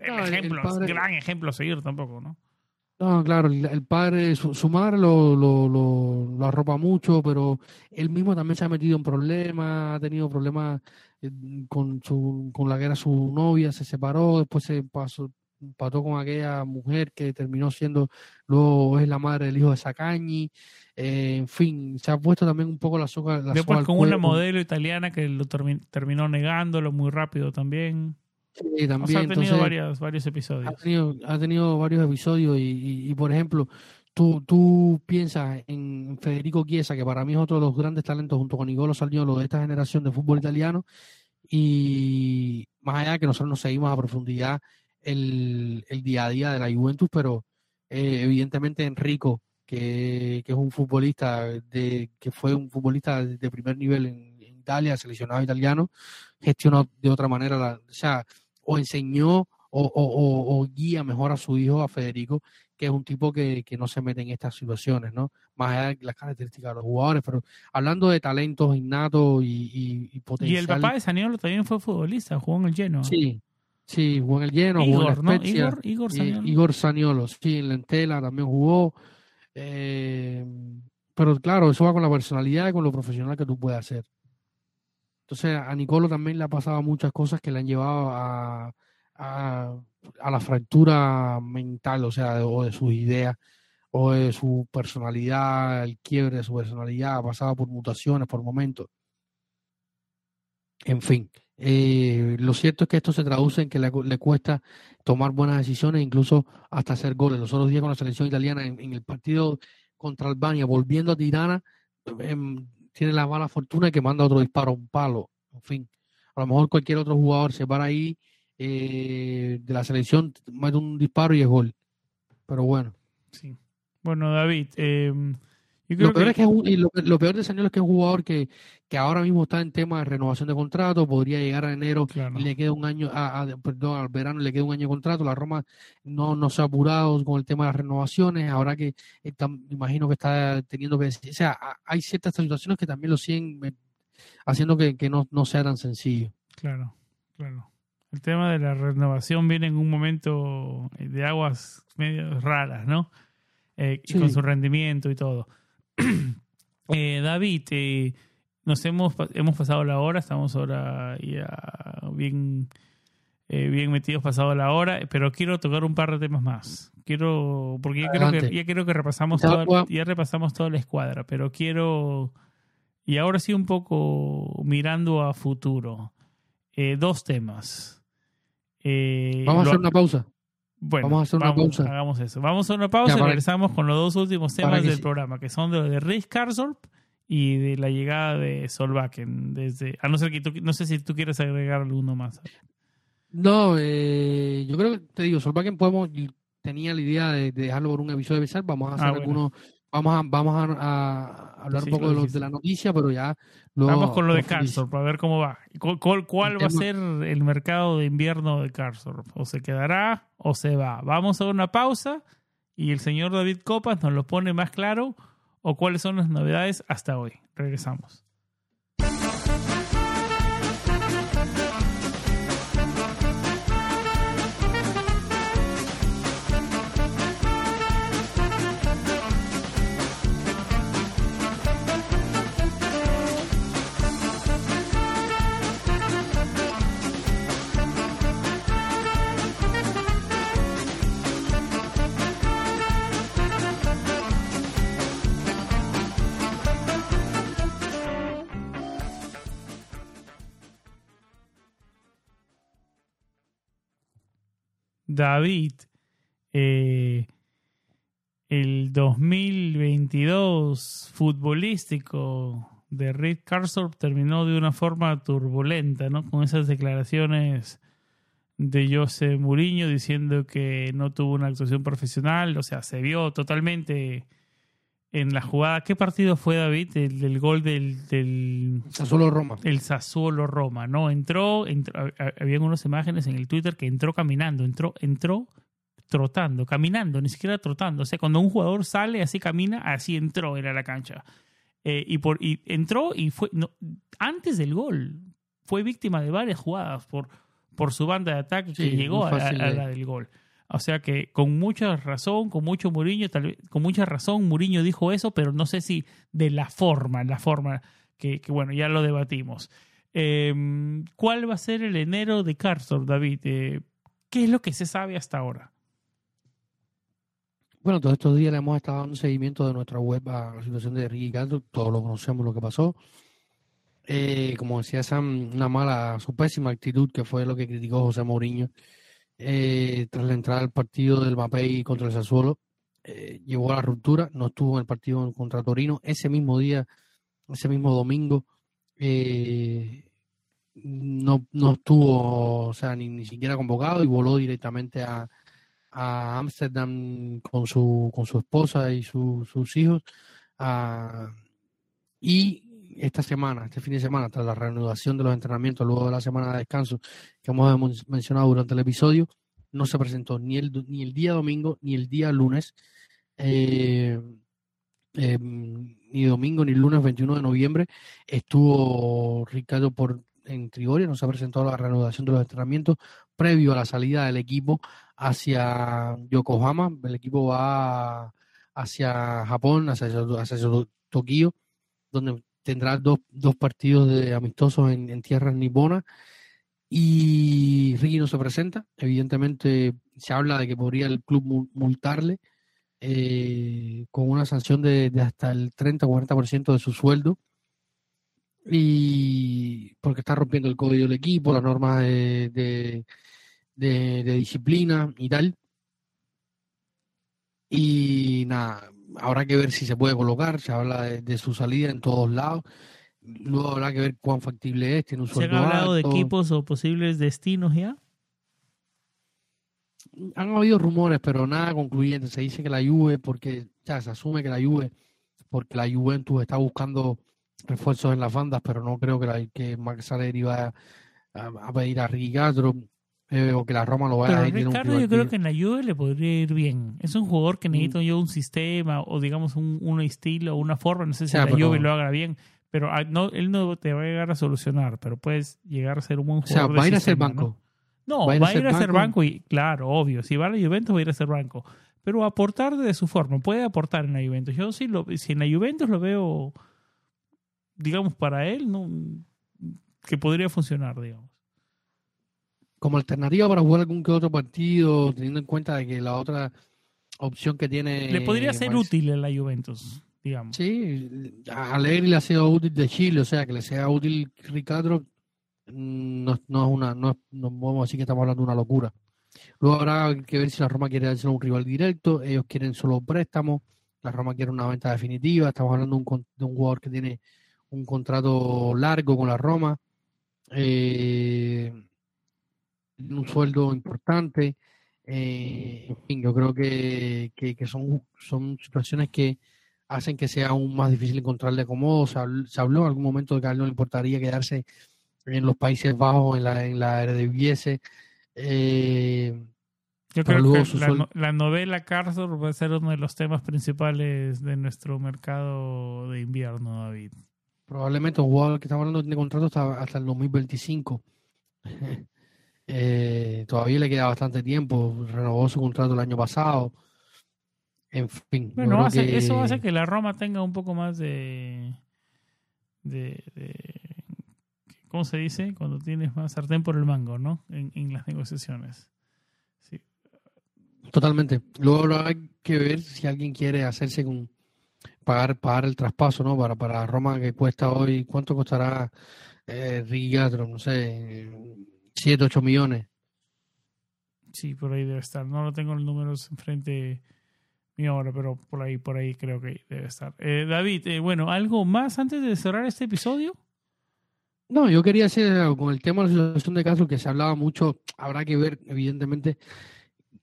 El ejemplo, gran ejemplo a seguir tampoco, ¿no? No, claro, el, padre, su, madre lo, lo, lo, lo, arropa mucho, pero él mismo también se ha metido en problemas, ha tenido problemas con, su, con la que era su novia, se separó, después se pasó, pasó con aquella mujer que terminó siendo, luego es la madre del hijo de Sacañi, eh, en fin, se ha puesto también un poco la soga. La después con una modelo italiana que lo terminó negándolo muy rápido también. Sí, también. ha tenido varios episodios. Ha tenido, ha tenido varios episodios y, y, por ejemplo, tú, tú piensas en Federico Chiesa, que para mí es otro de los grandes talentos junto con Nicolo Salniolo de esta generación de fútbol italiano, y más allá de que nosotros nos seguimos a profundidad el, el día a día de la Juventus, pero eh, evidentemente Enrico, que, que, es un futbolista de, que fue un futbolista de primer nivel en, Italia, seleccionado italiano, gestionó de otra manera, la, o sea, o enseñó o, o, o, guía mejor a su hijo, a Federico, que es un tipo que, que, no se mete en estas situaciones, ¿no? Más allá de las características de los jugadores, pero hablando de talentos innatos y, y, Y el papá de Saniolo también fue futbolista, jugó en el lleno. Sí, sí, jugó en el lleno, Igor, jugó en Igor, Igor Saniolo. Igor Saniolo, sí, en la Entela también jugó. Eh, pero claro, eso va con la personalidad y con lo profesional que tú puedes hacer. Entonces, a Nicolo también le ha pasado muchas cosas que le han llevado a, a la fractura mental, o sea, o de sus ideas, o de su personalidad, el quiebre de su personalidad, pasado por mutaciones, por momentos. En fin, eh, lo cierto es que esto se traduce en que le, cuesta tomar buenas decisiones, incluso hasta hacer goles. Los otros días con la selección italiana en, el partido contra Albania, volviendo a Tirana, em, tiene la mala fortuna que manda otro disparo un palo. En fin, a lo mejor cualquier otro jugador se para ahí eh, de la selección mete un disparo y es gol. Pero bueno. Sí. Bueno, David, eh, lo, peor Es que lo, peor de Sañol es que es un jugador que, que ahora mismo está en tema de renovación de contrato, podría llegar a enero y le queda un año, a, perdón, al verano le queda un año de contrato. La Roma no, no se ha apurado con el tema de las renovaciones, ahora que está, imagino que está teniendo que... O sea, hay ciertas situaciones que también lo siguen eh, haciendo que, que no, no sea tan sencillo. Claro, claro. El tema de la renovación viene en un momento de aguas medio raras, ¿no? Eh, Con su rendimiento y todo. <clears throat> eh, David, eh, nos hemos, hemos pasado la hora, estamos ahora ya bien, eh, bien metidos pasado la hora, pero quiero tocar un par de temas más. Quiero, porque ya creo que, ya creo que repasamos todo, ya repasamos toda la escuadra, pero quiero, y ahora sí un poco mirando a futuro, eh, dos temas. Eh, vamos a hacer una pausa. Bueno, vamos a hacer una pausa. Hagamos eso. Vamos a hacer una pausa y regresamos con los dos últimos temas del programa, que son de, de Rick Karsdorp y de la llegada de Solbakken. Desde, a no ser que tú, no sé si tú quieres agregar alguno más. No, eh, yo creo que te digo, Solbakken podemos, tenía la idea de, dejarlo por un episodio de vamos a hacer ah, algunos vamos a, vamos a, hablar un poco de, de, la noticia, pero ya Vamos con lo de Carsor para ver cómo va. ¿Cuál, cuál va a ser el mercado de invierno de Carsor? ¿O se quedará o se va? Vamos a una pausa y el señor David Copas nos lo pone más claro o cuáles son las novedades hasta hoy. Regresamos. David, eh, el 2022 futbolístico de Rick Karsdorp terminó de una forma turbulenta, ¿no? Con esas declaraciones de José Mourinho diciendo que no tuvo una actuación profesional, o sea, se vio totalmente en la jugada. ¿Qué partido fue David? El del gol del, del Sassuolo Roma. El Sassuolo Roma, ¿no? Entró, entró habían unas imágenes en el Twitter que entró caminando, entró, entró trotando, caminando, ni siquiera trotando. O sea, cuando un jugador sale, así camina, así entró, era la cancha. Eh, y, por, y entró y fue, no, antes del gol, fue víctima de varias jugadas por, por su banda de ataque que llegó a, la del gol. O sea que con mucha razón, con mucho Muriño, tal vez, con mucha razón Muriño dijo eso, pero no sé si de la forma, la forma que, bueno, ya lo debatimos. Em, ¿Cuál va a ser el enero de Carsor, David? Eh, ¿Qué es lo que se sabe hasta ahora? Bueno, todos estos días le hemos estado dando seguimiento de nuestra web a la situación de Ricky Castro, todos lo conocemos lo que pasó. Eh, como decía Sam, una mala, su pésima actitud, que fue lo que criticó José Mourinho eh, tras la entrada al partido del Mapei contra el Sassuolo. Eh, llevó a la ruptura, no estuvo en el partido contra Torino. Ese mismo día, ese mismo domingo, no, no estuvo, o sea, ni, ni siquiera convocado y voló directamente a, a Ámsterdam con su, con su esposa y sus hijos. y esta semana, este fin de semana, tras la reanudación de los entrenamientos, luego de la semana de descanso que hemos mencionado durante el episodio, no se presentó ni el, ni el día domingo ni el día lunes, eh, em, ni domingo ni lunes 21 de noviembre. Estuvo Ricardo por en Trigoria, no se ha presentado la reanudación de los entrenamientos previo a la salida del equipo hacia Yokohama. El equipo va hacia Japón, hacia, hacia Tokio, donde tendrá dos, dos partidos de amistosos en, tierras niponas. Y Ricky no se presenta. Evidentemente se habla de que podría el club multarle eh, con una sanción de, hasta el 30 o 40% de su sueldo. Y porque está rompiendo el código del equipo, las normas de de, disciplina y tal. Y nada, habrá que ver si se puede colocar, se habla de, su salida en todos lados. Luego habrá que ver cuán factible es, tiene un ¿Se han hablado de equipos o posibles destinos ya? Han habido rumores, pero nada concluyente. Se dice que la Juve, porque ya se asume que la Juve, porque la Juventus está buscando refuerzos en las bandas, pero no creo que, la, que Max Saleri vaya a, pedir a Ricky Castro. Eh, o que la Roma lo vaya a ir Ricardo, yo creo que en la Juve le podría ir bien. Es un jugador que necesita mm. yo un sistema o digamos un, un estilo o una forma. No sé si la Juve lo haga bien, pero ah, no, él no te va a llegar a solucionar, pero puedes llegar a ser un buen jugador. O sea, va a ir a ser banco. No, va a ir a, ser, banco? y claro, obvio. Si va a la Juventus va a ir a ser banco. Pero aportar de su forma, puede aportar en la Juventus. Yo sí lo, si en la Juventus lo veo, digamos, para él, no, que podría funcionar, digamos como alternativa para jugar algún que otro partido, teniendo en cuenta de que la otra opción que tiene... Le podría ser útil en la Juventus, digamos. Sí, a Alegri le ha sido útil de Chile, o sea, que le sea útil Ricardo mm, no, no es una, no, no decir que estamos hablando de una locura. Luego habrá que ver si la Roma quiere hacer un rival directo, ellos quieren solo préstamo, la Roma quiere una venta definitiva, estamos hablando de un, de un jugador que tiene un contrato largo con la Roma. Eh, un sueldo importante. Eh, en fin, yo creo que, que, son, son situaciones que hacen que sea aún más difícil encontrarle acomodo. Se habló, en algún momento de que a él no le importaría quedarse en los Países Bajos, en la, en la Eredivisie. Eh, yo creo que la, la, novela Cárcel va a ser uno de los temas principales de nuestro mercado de invierno, David. Probablemente un jugador que estamos hablando de contrato hasta, hasta el 2025. <laughs> Eh, todavía le queda bastante tiempo, renovó su contrato el año pasado. En fin. Bueno, eso hace que la Roma tenga un poco más de, de, ¿Cómo se dice? Cuando tienes más sartén por el mango, ¿no? En, las negociaciones. Sí. Totalmente. Luego hay que ver si alguien quiere hacerse con. Pagar, pagar el traspaso, ¿no? Para, para Roma que cuesta hoy, ¿cuánto costará eh, Rigatro? No sé, 7, 8 millones. Sí, por ahí debe estar. No lo tengo los números enfrente mío ahora, pero por ahí, por ahí creo que debe estar. Eh, David, eh, bueno, ¿algo más antes de cerrar este episodio? No, yo quería hacer algo con el tema de la situación de casos que se hablaba mucho. Habrá que ver, evidentemente,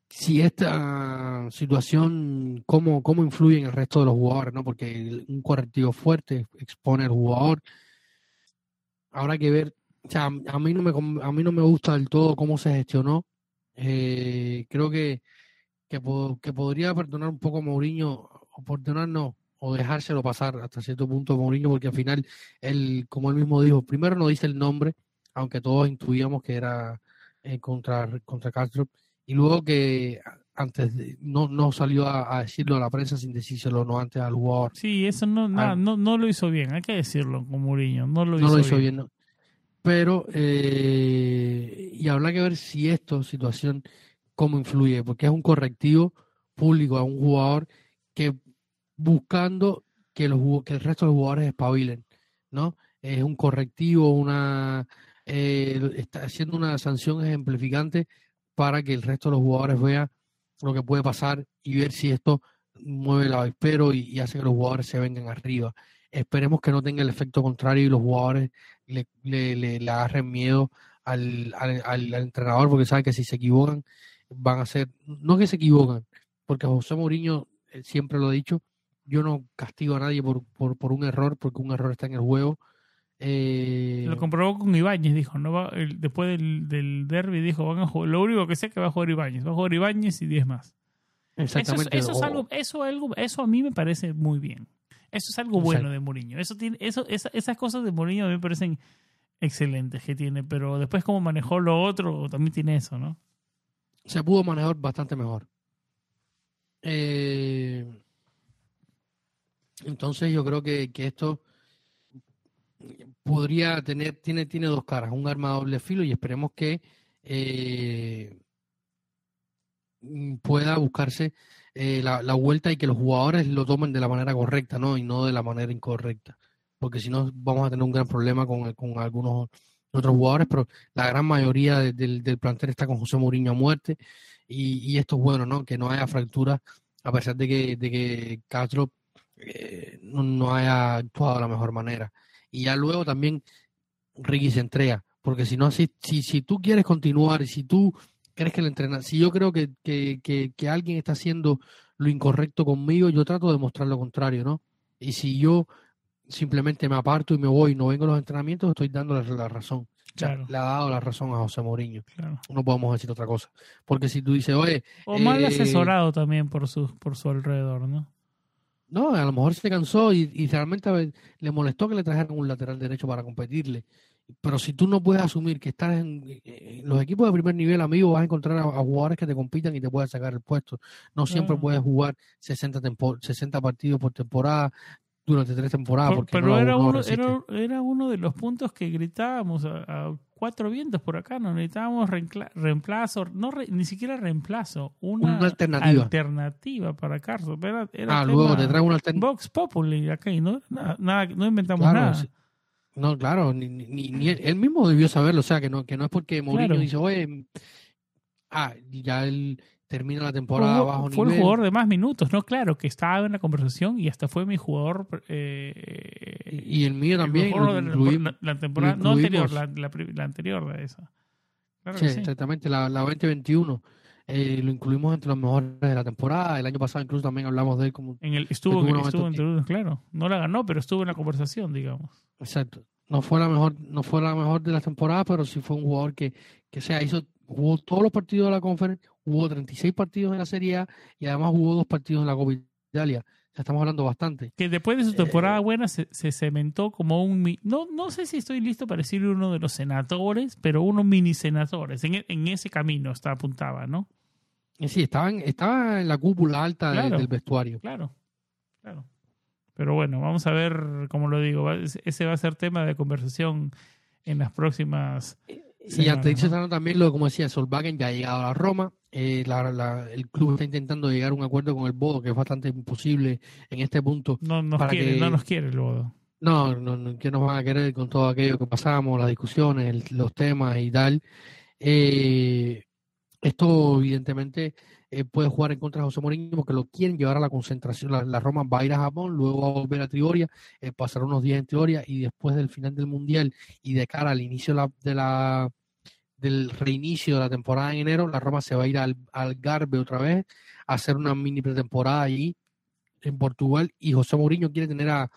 si esta situación, cómo, cómo influye en el resto de los jugadores, ¿no? Porque un correctivo fuerte expone al jugador. Habrá que ver, o sea, a mí no me, a mí no me gusta del todo cómo se gestionó. Eh, creo que, que, que, podría perdonar un poco a Mourinho, o perdonar no, o dejárselo pasar hasta cierto punto a Mourinho, porque al final, él, como él mismo dijo, primero no dice el nombre, aunque todos intuíamos que era eh, contra, contra Castro y luego que antes no, no salió a, decirlo a la prensa sin decírselo no antes al jugador. Sí, eso no, no, no lo hizo bien, hay que decirlo con Mourinho, no lo hizo, bien. Pero, eh, y habrá que ver si esto, situación, cómo influye, porque es un correctivo público a un jugador que buscando que, los, que el resto de los jugadores espabilen, ¿no? Es un correctivo, una eh, está haciendo una sanción ejemplificante para que el resto de los jugadores vean lo que puede pasar y ver si esto mueve el avispero y, hace que los jugadores se vengan arriba. Esperemos que no tenga el efecto contrario y los jugadores le, le, agarren miedo al, al, entrenador porque saben que si se equivocan van a ser, no que se equivocan, porque José Mourinho eh, siempre lo ha dicho, yo no castigo a nadie por, por, por un error, porque un error está en el juego, eh, lo comprobó con Ibáñez, dijo, no va, después del, del derby dijo, van a jugar, lo único que sé es que va a jugar Ibáñez, va a jugar Ibáñez y 10 más. Exactamente. Eso, es algo, eso, algo, eso a mí me parece muy bien. Eso es algo bueno de Mourinho. Eso tiene, eso, esas cosas de Mourinho a mí me parecen excelentes que tiene, pero después como manejó lo otro, también tiene eso, ¿no? Se pudo manejar bastante mejor. Eh, entonces yo creo que, que esto podría tener, tiene, tiene dos caras, un arma de doble filo y esperemos que eh, pueda buscarse eh, la, la, vuelta y que los jugadores lo tomen de la manera correcta, ¿no? Y no de la manera incorrecta. Porque si no, vamos a tener un gran problema con, con algunos otros jugadores, pero la gran mayoría del, plantel está con José Mourinho a muerte. Y, y, esto es bueno, ¿no? Que no haya fractura, a pesar de que, de que Castro eh, no, no haya actuado de la mejor manera y ya luego también Ricky se entrega. Porque si no, si, si, si tú quieres continuar y si tú crees que el entrenador, si yo creo que, que, que, alguien está haciendo lo incorrecto conmigo, yo trato de mostrar lo contrario, ¿no? Y si yo simplemente me aparto y me voy y no vengo a los entrenamientos, estoy dándole la razón. le ha dado la razón a José Mourinho. No podemos decir otra cosa. Porque si tú dices, oye. O mal eh, asesorado también por su, por su alrededor, ¿no? No, a lo mejor se cansó y, realmente le molestó que le trajeran un lateral derecho para competirle. Pero si tú no puedes asumir que estás en, los equipos de primer nivel, amigo, vas a encontrar a, jugadores que te compitan y te puedan sacar el puesto. No siempre puedes jugar 60, 60 partidos por temporada durante tres temporadas. pero era, uno, era, uno de los puntos que gritábamos a, cuatro vientos por acá, no necesitábamos reemplazo, no ni siquiera reemplazo, una, alternativa. alternativa para Carlos. ah, luego te traigo una alternativa. Vox Populi acá y no, nada, no inventamos nada. No, claro, ni, ni, él mismo debió saberlo, o sea, que no, que no es porque Mourinho dice, oye, ah, ya él termina la temporada fue, bajo fue el jugador de más minutos, ¿no? Claro, que estaba en la conversación y hasta fue mi jugador. Eh, y, el mío también. la, temporada, no anterior, la, la, anterior de esa. sí, exactamente, la, la 2021. Eh, lo incluimos entre los mejores de la temporada. El año pasado incluso también hablamos de él como... En el, estuvo, estuvo entre, claro. No la ganó, pero estuvo en la conversación, digamos. Exacto. No fue la mejor, no fue la mejor de la temporada, pero sí fue un jugador que, que sea, hizo, jugó todos los partidos de la conferencia, jugó 36 partidos en la Serie A y además jugó dos partidos en la Copa Italia. Ya estamos hablando bastante. Que después de su temporada eh, buena se, se, cementó como un... No, no sé si estoy listo para decir uno de los senadores, pero uno mini senadores. En, en ese camino está apuntaba, ¿no? Sí, estaba en, estaba en la cúpula alta del vestuario. Claro, claro. Pero bueno, vamos a ver, como lo digo, ese va a ser tema de conversación en las próximas y antes de también, lo como decía, Solvagen ya ha llegado a Roma. Eh, el club está intentando llegar a un acuerdo con el Bodo, que es bastante imposible en este punto. No nos, quiere, no nos quiere el Bodo. No, no, que nos van a querer con todo aquello que pasamos, las discusiones, los temas y tal. Eh, Esto, evidentemente, eh, puede jugar en contra de José Mourinho porque lo quieren llevar a la concentración. La, Roma va a ir a Japón, luego va a volver a Trigoria, eh, pasar unos días en Trigoria y después del final del Mundial y de cara al inicio de la, del reinicio de la temporada en enero, la Roma se va a ir al, al otra vez a hacer una mini pretemporada allí en Portugal y José Mourinho quiere tener a,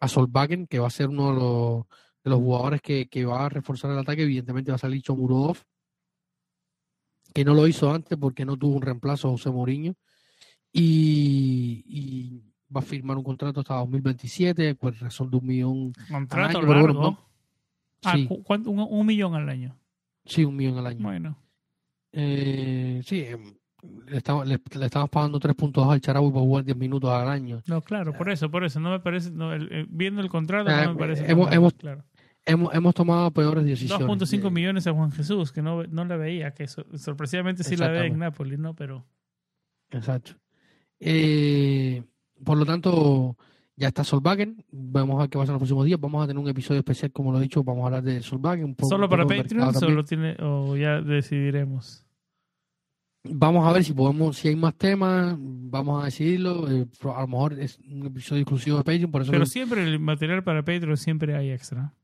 a que va a ser uno de los, de los jugadores que, que, va a reforzar el ataque. Evidentemente va a salir Chomurodov, que no lo hizo antes porque no tuvo un reemplazo a José Mourinho. Y, va a firmar un contrato hasta 2027, pues razón de un millón. ¿Contrato al año, largo? Ah, un, millón al año. Sí, un millón al año. Bueno. Eh, sí, em, le estamos, le, estamos pagando 3.2 al Charabu por jugar 10 minutos al año. No, claro, por eso, por eso. No me parece, viendo el contrato, no me parece. Hemos, hemos, claro. Hemos, hemos, tomado peores decisiones. 2.5 millones a Juan Jesús, que no, no le veía, que sorpresivamente sí la ve en Nápoles, ¿no? Pero. Exacto. Eh, por lo tanto, ya está Solvagen. Vamos a ver qué pasa en los próximos días. Vamos a tener un episodio especial, como lo he dicho. Vamos a hablar de Solvagen. ¿Solo para Patreon solo tiene, o ya decidiremos? Vamos a ver si podemos, si hay más temas, vamos a decidirlo. Eh, a lo mejor es un episodio exclusivo de Patreon. Por eso Pero siempre el material para Patreon siempre hay extra.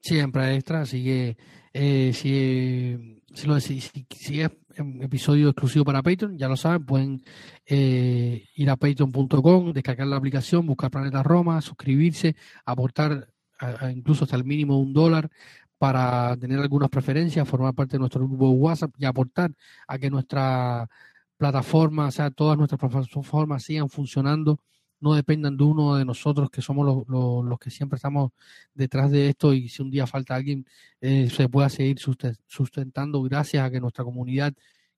Siempre extra, así que eh, si, si, es un episodio exclusivo para Patreon, ya lo saben, pueden eh, ir a patreon.com, descargar la aplicación, buscar Planeta Roma, suscribirse, aportar incluso hasta el mínimo un dólar para tener algunas preferencias, formar parte de nuestro grupo WhatsApp y aportar a que nuestra plataforma, o sea, todas nuestras plataformas sigan funcionando, no dependan de uno de nosotros que somos los, los, que siempre estamos detrás de esto y si un día falta alguien, eh, se pueda seguir sustentando gracias a que nuestra comunidad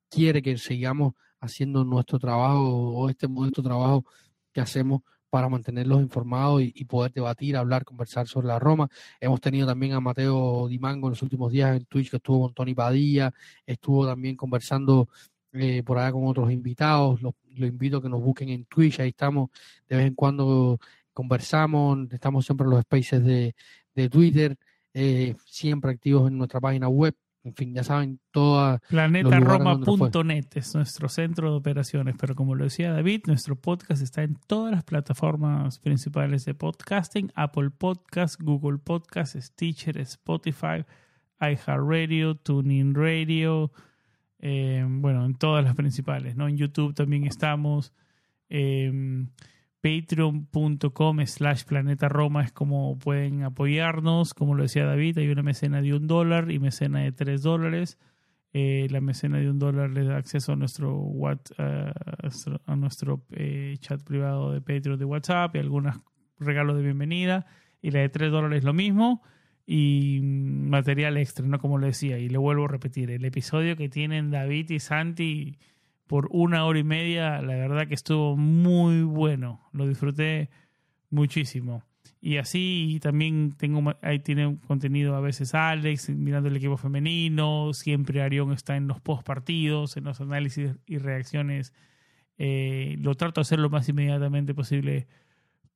quiere que sigamos haciendo nuestro trabajo o este modesto trabajo que hacemos para mantenerlos informados y, poder debatir, hablar, conversar sobre la Roma. Hemos tenido también a Mateo Dimango en los últimos días en Twitch, que estuvo con Tony Padilla, estuvo también conversando eh, por allá con otros invitados. Los, invito a que nos busquen en Twitch, ahí estamos, de vez en cuando conversamos, estamos siempre en los spaces de, Twitter, eh, siempre activos en nuestra página web en fin, ya saben, toda. Planetaroma.net es nuestro centro de operaciones, pero como lo decía David, nuestro podcast está en todas las plataformas principales de podcasting: Apple Podcast, Google Podcast, Stitcher, Spotify, iHeartRadio, TuneIn Radio. Eh, bueno, en todas las principales, ¿no? En YouTube también estamos. Eh, patreon.com slash planeta Roma es como pueden apoyarnos. Como lo decía David, hay una mecena de un dólar y mecena de tres dólares. Eh, la mecena de un dólar le da acceso a nuestro, a nuestro eh, chat privado de Patreon de WhatsApp y algunos regalos de bienvenida. Y la de tres dólares lo mismo. Y material extra, ¿no? Como lo decía. Y le vuelvo a repetir, el episodio que tienen David y Santi por una hora y media, la verdad que estuvo muy bueno, lo disfruté muchísimo. Y así también tengo ahí tiene contenido a veces Alex mirando el equipo femenino, siempre Arión está en los post partidos, en los análisis y reacciones. Eh, lo trato de hacer lo más inmediatamente posible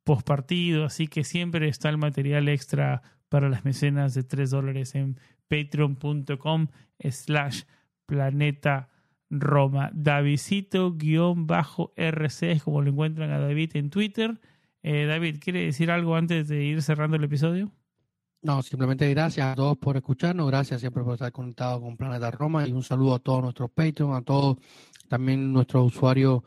post partido, así que siempre está el material extra para las mecenas de 3 dólares en patreon.com slash planeta Roma. Davidcito-RC es como lo encuentran a David en Twitter. Eh, David, ¿quiere decir algo antes de ir cerrando el episodio? No, simplemente gracias a todos por escucharnos, gracias siempre por estar conectados con Planeta Roma y un saludo a todos nuestros Patreon, a todos también nuestros usuarios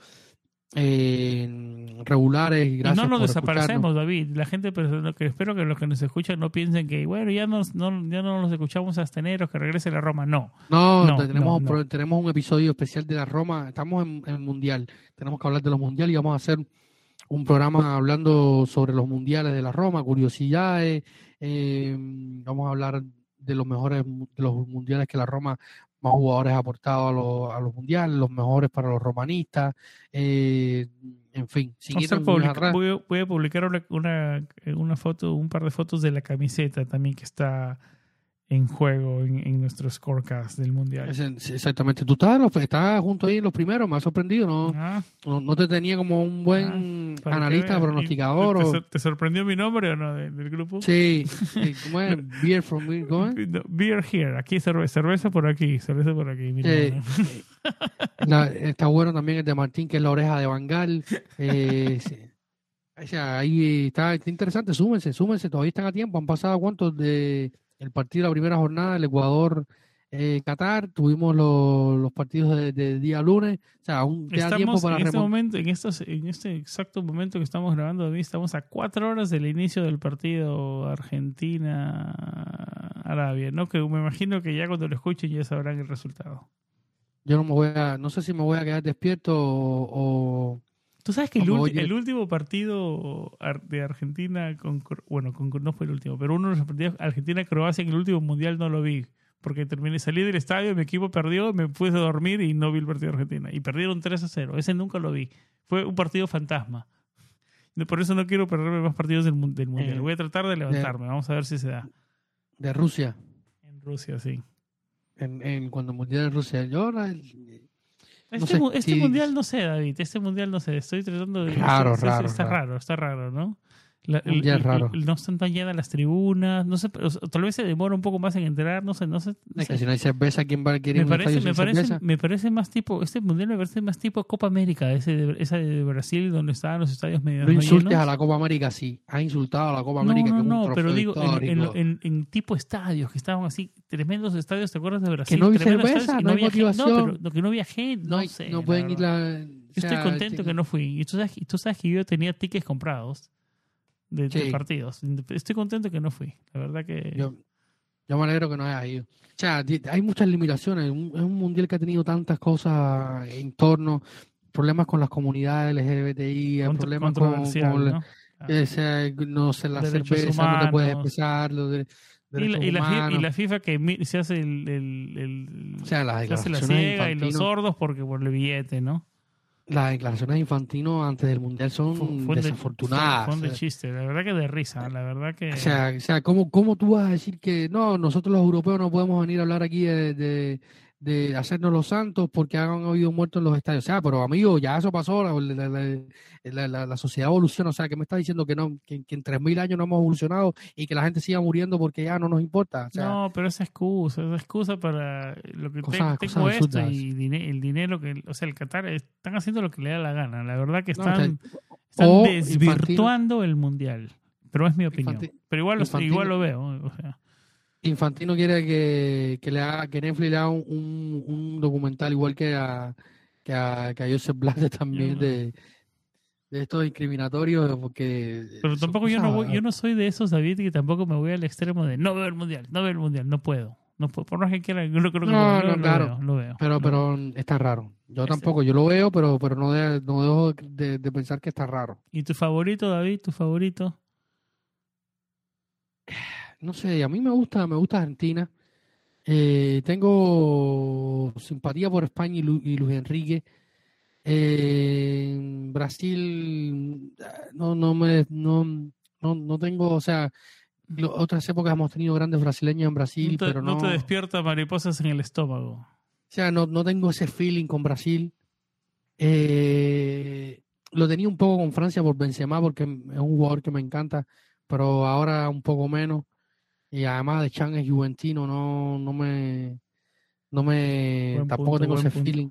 eh, regulares. Y, gracias no nos desaparecemos, David. La gente, pero que espero que los que nos escuchan no piensen que, bueno, ya, nos, no, ya no nos escuchamos hasta enero, que regrese la Roma. No. No, tenemos, tenemos un episodio especial de la Roma. Estamos en, el Mundial. Tenemos que hablar de los Mundiales y vamos a hacer un programa hablando sobre los Mundiales de la Roma, curiosidades. Eh, vamos a hablar de los mejores de los mundiales que la Roma más jugadores aportados a los, a los mundiales, los mejores para los romanistas, eh, en fin. voy, a publicar una, una, foto, un par de fotos de la camiseta también que está en juego en, en nuestro scorecast del mundial. exactamente. Tú estás, junto ahí en los primeros, me ha sorprendido, ¿no? Ah. No, te tenía como un buen ah, analista, pronosticador. Te, sorprendió mi nombre o no del, grupo? Sí, ¿cómo es? <laughs> Beer from Beer here, aquí cerveza, cerveza por aquí, cerveza por aquí. <laughs> está bueno también el de Martín, que es la oreja de Bangal. Eh, o sea, ahí está, está, interesante, súmense, súmense, todavía están a tiempo. Han pasado cuántos de el partido de la primera jornada, el Ecuador eh, Qatar, tuvimos los, partidos de, día lunes, o sea, aún queda tiempo para en este momento, en, estos, en este exacto momento que estamos grabando, estamos a cuatro horas del inicio del partido Argentina-Arabia, ¿no? Que me imagino que ya cuando lo escuchen ya sabrán el resultado. Yo no me voy a, no sé si me voy a quedar despierto o... Tú sabes que el, el, último partido de Argentina, con, bueno, con, no fue el último, pero uno de los partidos Argentina-Croacia en el último mundial no lo vi porque terminé, salí del estadio, mi equipo perdió, me puse a dormir y no vi el partido de Argentina. Y perdieron 3 a 0. Ese nunca lo vi. Fue un partido fantasma. Por eso no quiero perderme más partidos del, del Mundial. Eh, Voy a tratar de levantarme. Vamos a ver si se da. De Rusia. En Rusia, sí. En, en cuando Mundial de Rusia. Yo este, este mundial no sé, David. Este mundial no sé. Estoy tratando de. Raro, raro. Está raro, está raro, ¿no? El, raro. no están tan llenas las tribunas, no sé, tal vez se demora un poco más en entrar, no sé, no sé. si no hay cerveza, ¿quién va a querer me parece, me parece, me parece más tipo, este mundial me parece más tipo Copa América, ese esa de Brasil donde estaban los estadios medio No insultes a la Copa América, sí, ha insultado a la Copa América. No, no, no, pero digo, en, en, tipo estadios, que estaban así, tremendos estadios, ¿te acuerdas de Brasil? Que no vi cerveza, no, hay motivación. No, pero que no había gente, no, sé. No pueden ir la... Yo estoy contento que no fui. Y tú sabes, tú sabes que yo tenía tickets comprados de, partidos. Estoy contento que no fui. La verdad que. Yo, me alegro que no haya ido. O sea, hay muchas limitaciones. Es un, mundial que ha tenido tantas cosas en torno, problemas con las comunidades LGBTI, problemas con, ¿no? no sé, la cerveza no te puedes empezar, y la, y, la, y la, FIFA que se hace el, el, o sea, se hace la ciega y los sordos porque por el billete, ¿no? Las declaraciones de Infantino antes del Mundial son desafortunadas. Son de chiste, la verdad que de risa, la verdad que... O sea, o sea ¿cómo, ¿cómo tú vas a decir que no, nosotros los europeos no podemos venir a hablar aquí de, de hacernos los santos porque han habido muertos en los estadios. O sea, pero amigo, ya eso pasó, la, la, sociedad evoluciona. O sea, que me está diciendo que no que, en 3.000 años no hemos evolucionado y que la gente siga muriendo porque ya no nos importa? no, pero esa excusa, esa excusa para lo que tengo esto y el dinero que, o sea, el Qatar están haciendo lo que le da la gana. La verdad que están, desvirtuando el mundial. Pero es mi opinión. pero igual, igual lo veo. O sea. Infantino quiere que, que, le haga, que Netflix le haga un, un, documental igual que a, que a, que a Joseph Blatter también de, de estos discriminatorios porque pero tampoco yo no voy, yo no soy de esos David que tampoco me voy al extremo de no veo el mundial no veo el mundial no puedo. No puedo, por más que quiera yo no creo que no, no, claro. lo veo, pero pero está raro. Yo este tampoco yo lo veo pero pero no, de, no dejo de, de, pensar que está raro. Y tu favorito David tu favorito no sé, a mí me gusta, me gusta Argentina. Eh, tengo simpatía por España y, Luis Enrique. Eh, Brasil no, no me no, no, tengo, o sea, otras épocas hemos tenido grandes brasileños en Brasil, pero no. No te despierta mariposas en el estómago. O sea, no, no tengo ese feeling con Brasil. Eh, lo tenía un poco con Francia por Benzema, porque es un jugador que me encanta, pero ahora un poco menos. Y además de Chan es juventino, no, no me, no me, tampoco tengo ese feeling.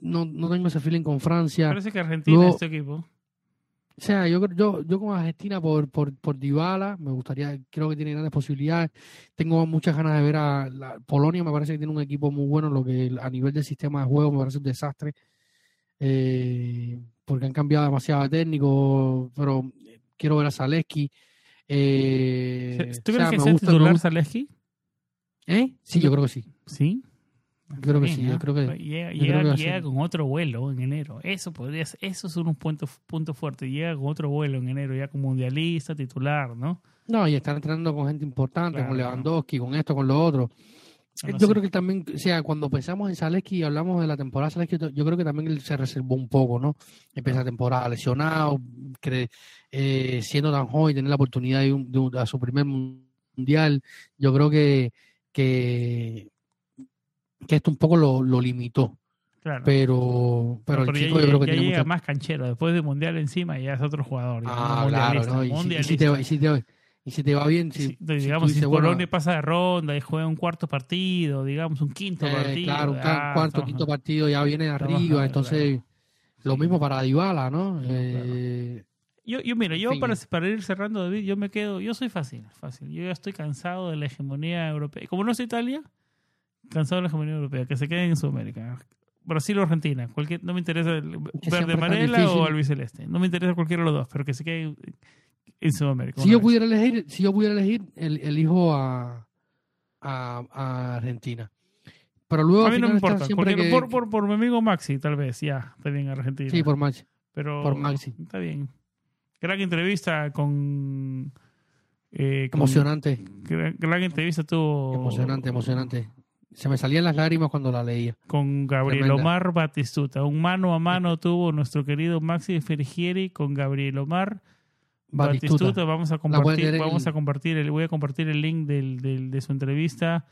No, no tengo ese feeling con Francia. Parece que Argentina es este equipo. O sea, yo, yo, yo con Argentina por, por, por Dybala, me gustaría, creo que tiene grandes posibilidades. Tengo muchas ganas de ver a la, Polonia, me parece que tiene un equipo muy bueno, lo que a nivel del sistema de juego me parece un desastre. Eh, porque han cambiado demasiado de técnico, pero quiero ver a Zaleski. Eh, ¿Tú crees que sea titular Zaleski? ¿Eh? Sí, yo creo que sí. ¿Sí? creo que sí, yo creo que llega, llega, con otro vuelo en enero. Eso podría eso es un punto, punto fuerte. Llega con otro vuelo en enero, ya como mundialista, titular, ¿no? No, y están entrenando con gente importante, con Lewandowski, con esto, con lo otro. Yo creo que también, o sea, cuando pensamos en Zaleski y hablamos de la temporada Zaleski, yo creo que también él se reservó un poco, ¿no? Empieza la temporada lesionado, cree, eh, siendo tan joven, tener la oportunidad de, un, a su primer mundial, yo creo que, que, que esto un poco lo, lo limitó. Pero, pero, el chico ya, yo creo que ya llega más canchero. Después del mundial encima ya es otro jugador. Ah, claro. ¿no? Y, si te, y, si te, Y si te va bien, si, si digamos, si bueno, pasa de ronda y juega un cuarto partido, digamos, un quinto eh, partido. claro, un ah, cuarto, quinto partido ya viene arriba, claro, entonces lo Sí. mismo para Dybala, ¿no? Eh, Yo, yo mira, yo para, para ir cerrando, David, yo me quedo, yo soy fácil, fácil. Yo ya estoy cansado de la hegemonía europea. Como no es Italia, cansado de la hegemonía europea, que se queden en Sudamérica. Brasil o Argentina, cualquier, no me interesa el verde amarela o albiceleste. No me interesa cualquiera de los dos, pero que se queden en Sudamérica. Si yo pudiera elegir, si yo pudiera elegir, el, elijo a, a, a Argentina. Pero luego A mí no me importa. que- por, por, por mi amigo Maxi, tal vez, ya, está bien Argentina. Sí, por Maxi. pero por Maxi. Está bien. Gran entrevista con... eh, con- Emocionante, Gran, gran entrevista tuvo emocionante, emocionante. Se me salían las lágrimas cuando la leía. con Gabriel Tremenda. Omar Batistuta. Un mano a mano tuvo nuestro querido Maxi Fergieri con Gabriel Omar Batistuta. Batistuta. Vamos a compartir, vamos a compartir, el, voy a compartir el link del, del- de su entrevista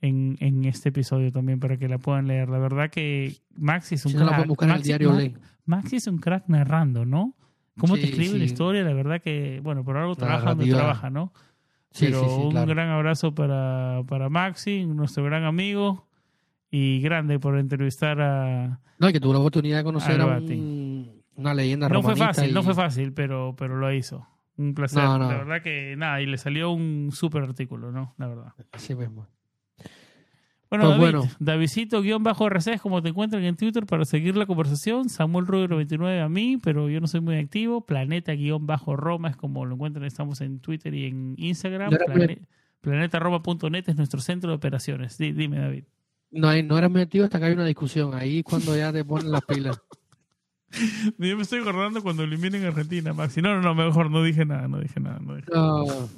en, en este episodio también para que la puedan leer. La verdad que Maxi es un Si no la crack. pueden buscar en el Maxi, diario Ma- Ley. Maxi es un crack narrando, ¿no? Cómo te Sí, escribe la sí. historia, la verdad que, bueno, por algo La trabaja donde trabaja, ¿no? Sí, Pero un claro. gran abrazo para, para Maxi, nuestro gran amigo, y grande por entrevistar a... No, y que tuvo la oportunidad de conocer a un- una leyenda No fue fácil, y- no fue fácil, pero, pero lo hizo. Un placer. No, no. La verdad que nada, y le salió un súper artículo, ¿no? La verdad. Así mismo. Bueno, Pues David, bueno. Davidcito guion bajo RC, como te encuentran en Twitter para seguir la conversación. Samuel Rubio 29 a mí, pero yo no soy muy activo. Planeta guion bajo Roma es como lo encuentran, estamos en Twitter y en Instagram. Plane- planetaroma.net es nuestro centro de operaciones. Di- dime, David. No, no eras muy activo hasta que hay una discusión. Ahí es cuando ya te ponen las pilas. <laughs> <laughs> Yo me estoy acordando cuando eliminen a Argentina, Maxi. No, no, no, mejor no dije nada, no dije nada. No dije No, <laughs>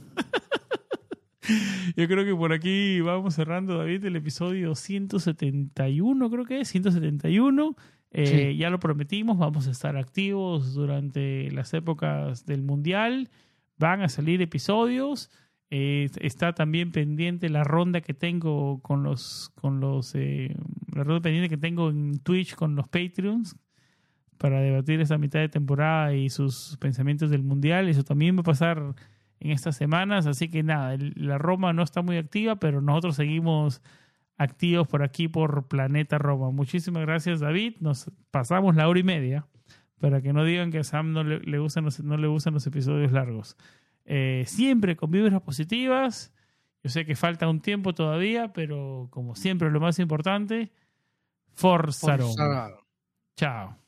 Yo creo que por aquí vamos cerrando, David, el episodio 171, creo que es, 171. Eh, Sí. Ya lo prometimos, vamos a estar activos durante las épocas del Mundial. Van a salir episodios. Eh, está también pendiente la ronda que tengo con los, con los, eh, la ronda pendiente que tengo en Twitch con los Patreons para debatir esta mitad de temporada y sus pensamientos del Mundial. Eso también va a pasar en estas semanas. Así que nada, la Roma no está muy activa, pero nosotros seguimos activos por aquí por Planeta Roma. Muchísimas gracias, David. Nos pasamos la hora y media para que no digan que a Sam no le, le gustan, los, no le gustan los episodios largos. Eh, siempre con vibras positivas. Yo sé que falta un tiempo todavía, pero como siempre, lo más importante, Forza. Chao.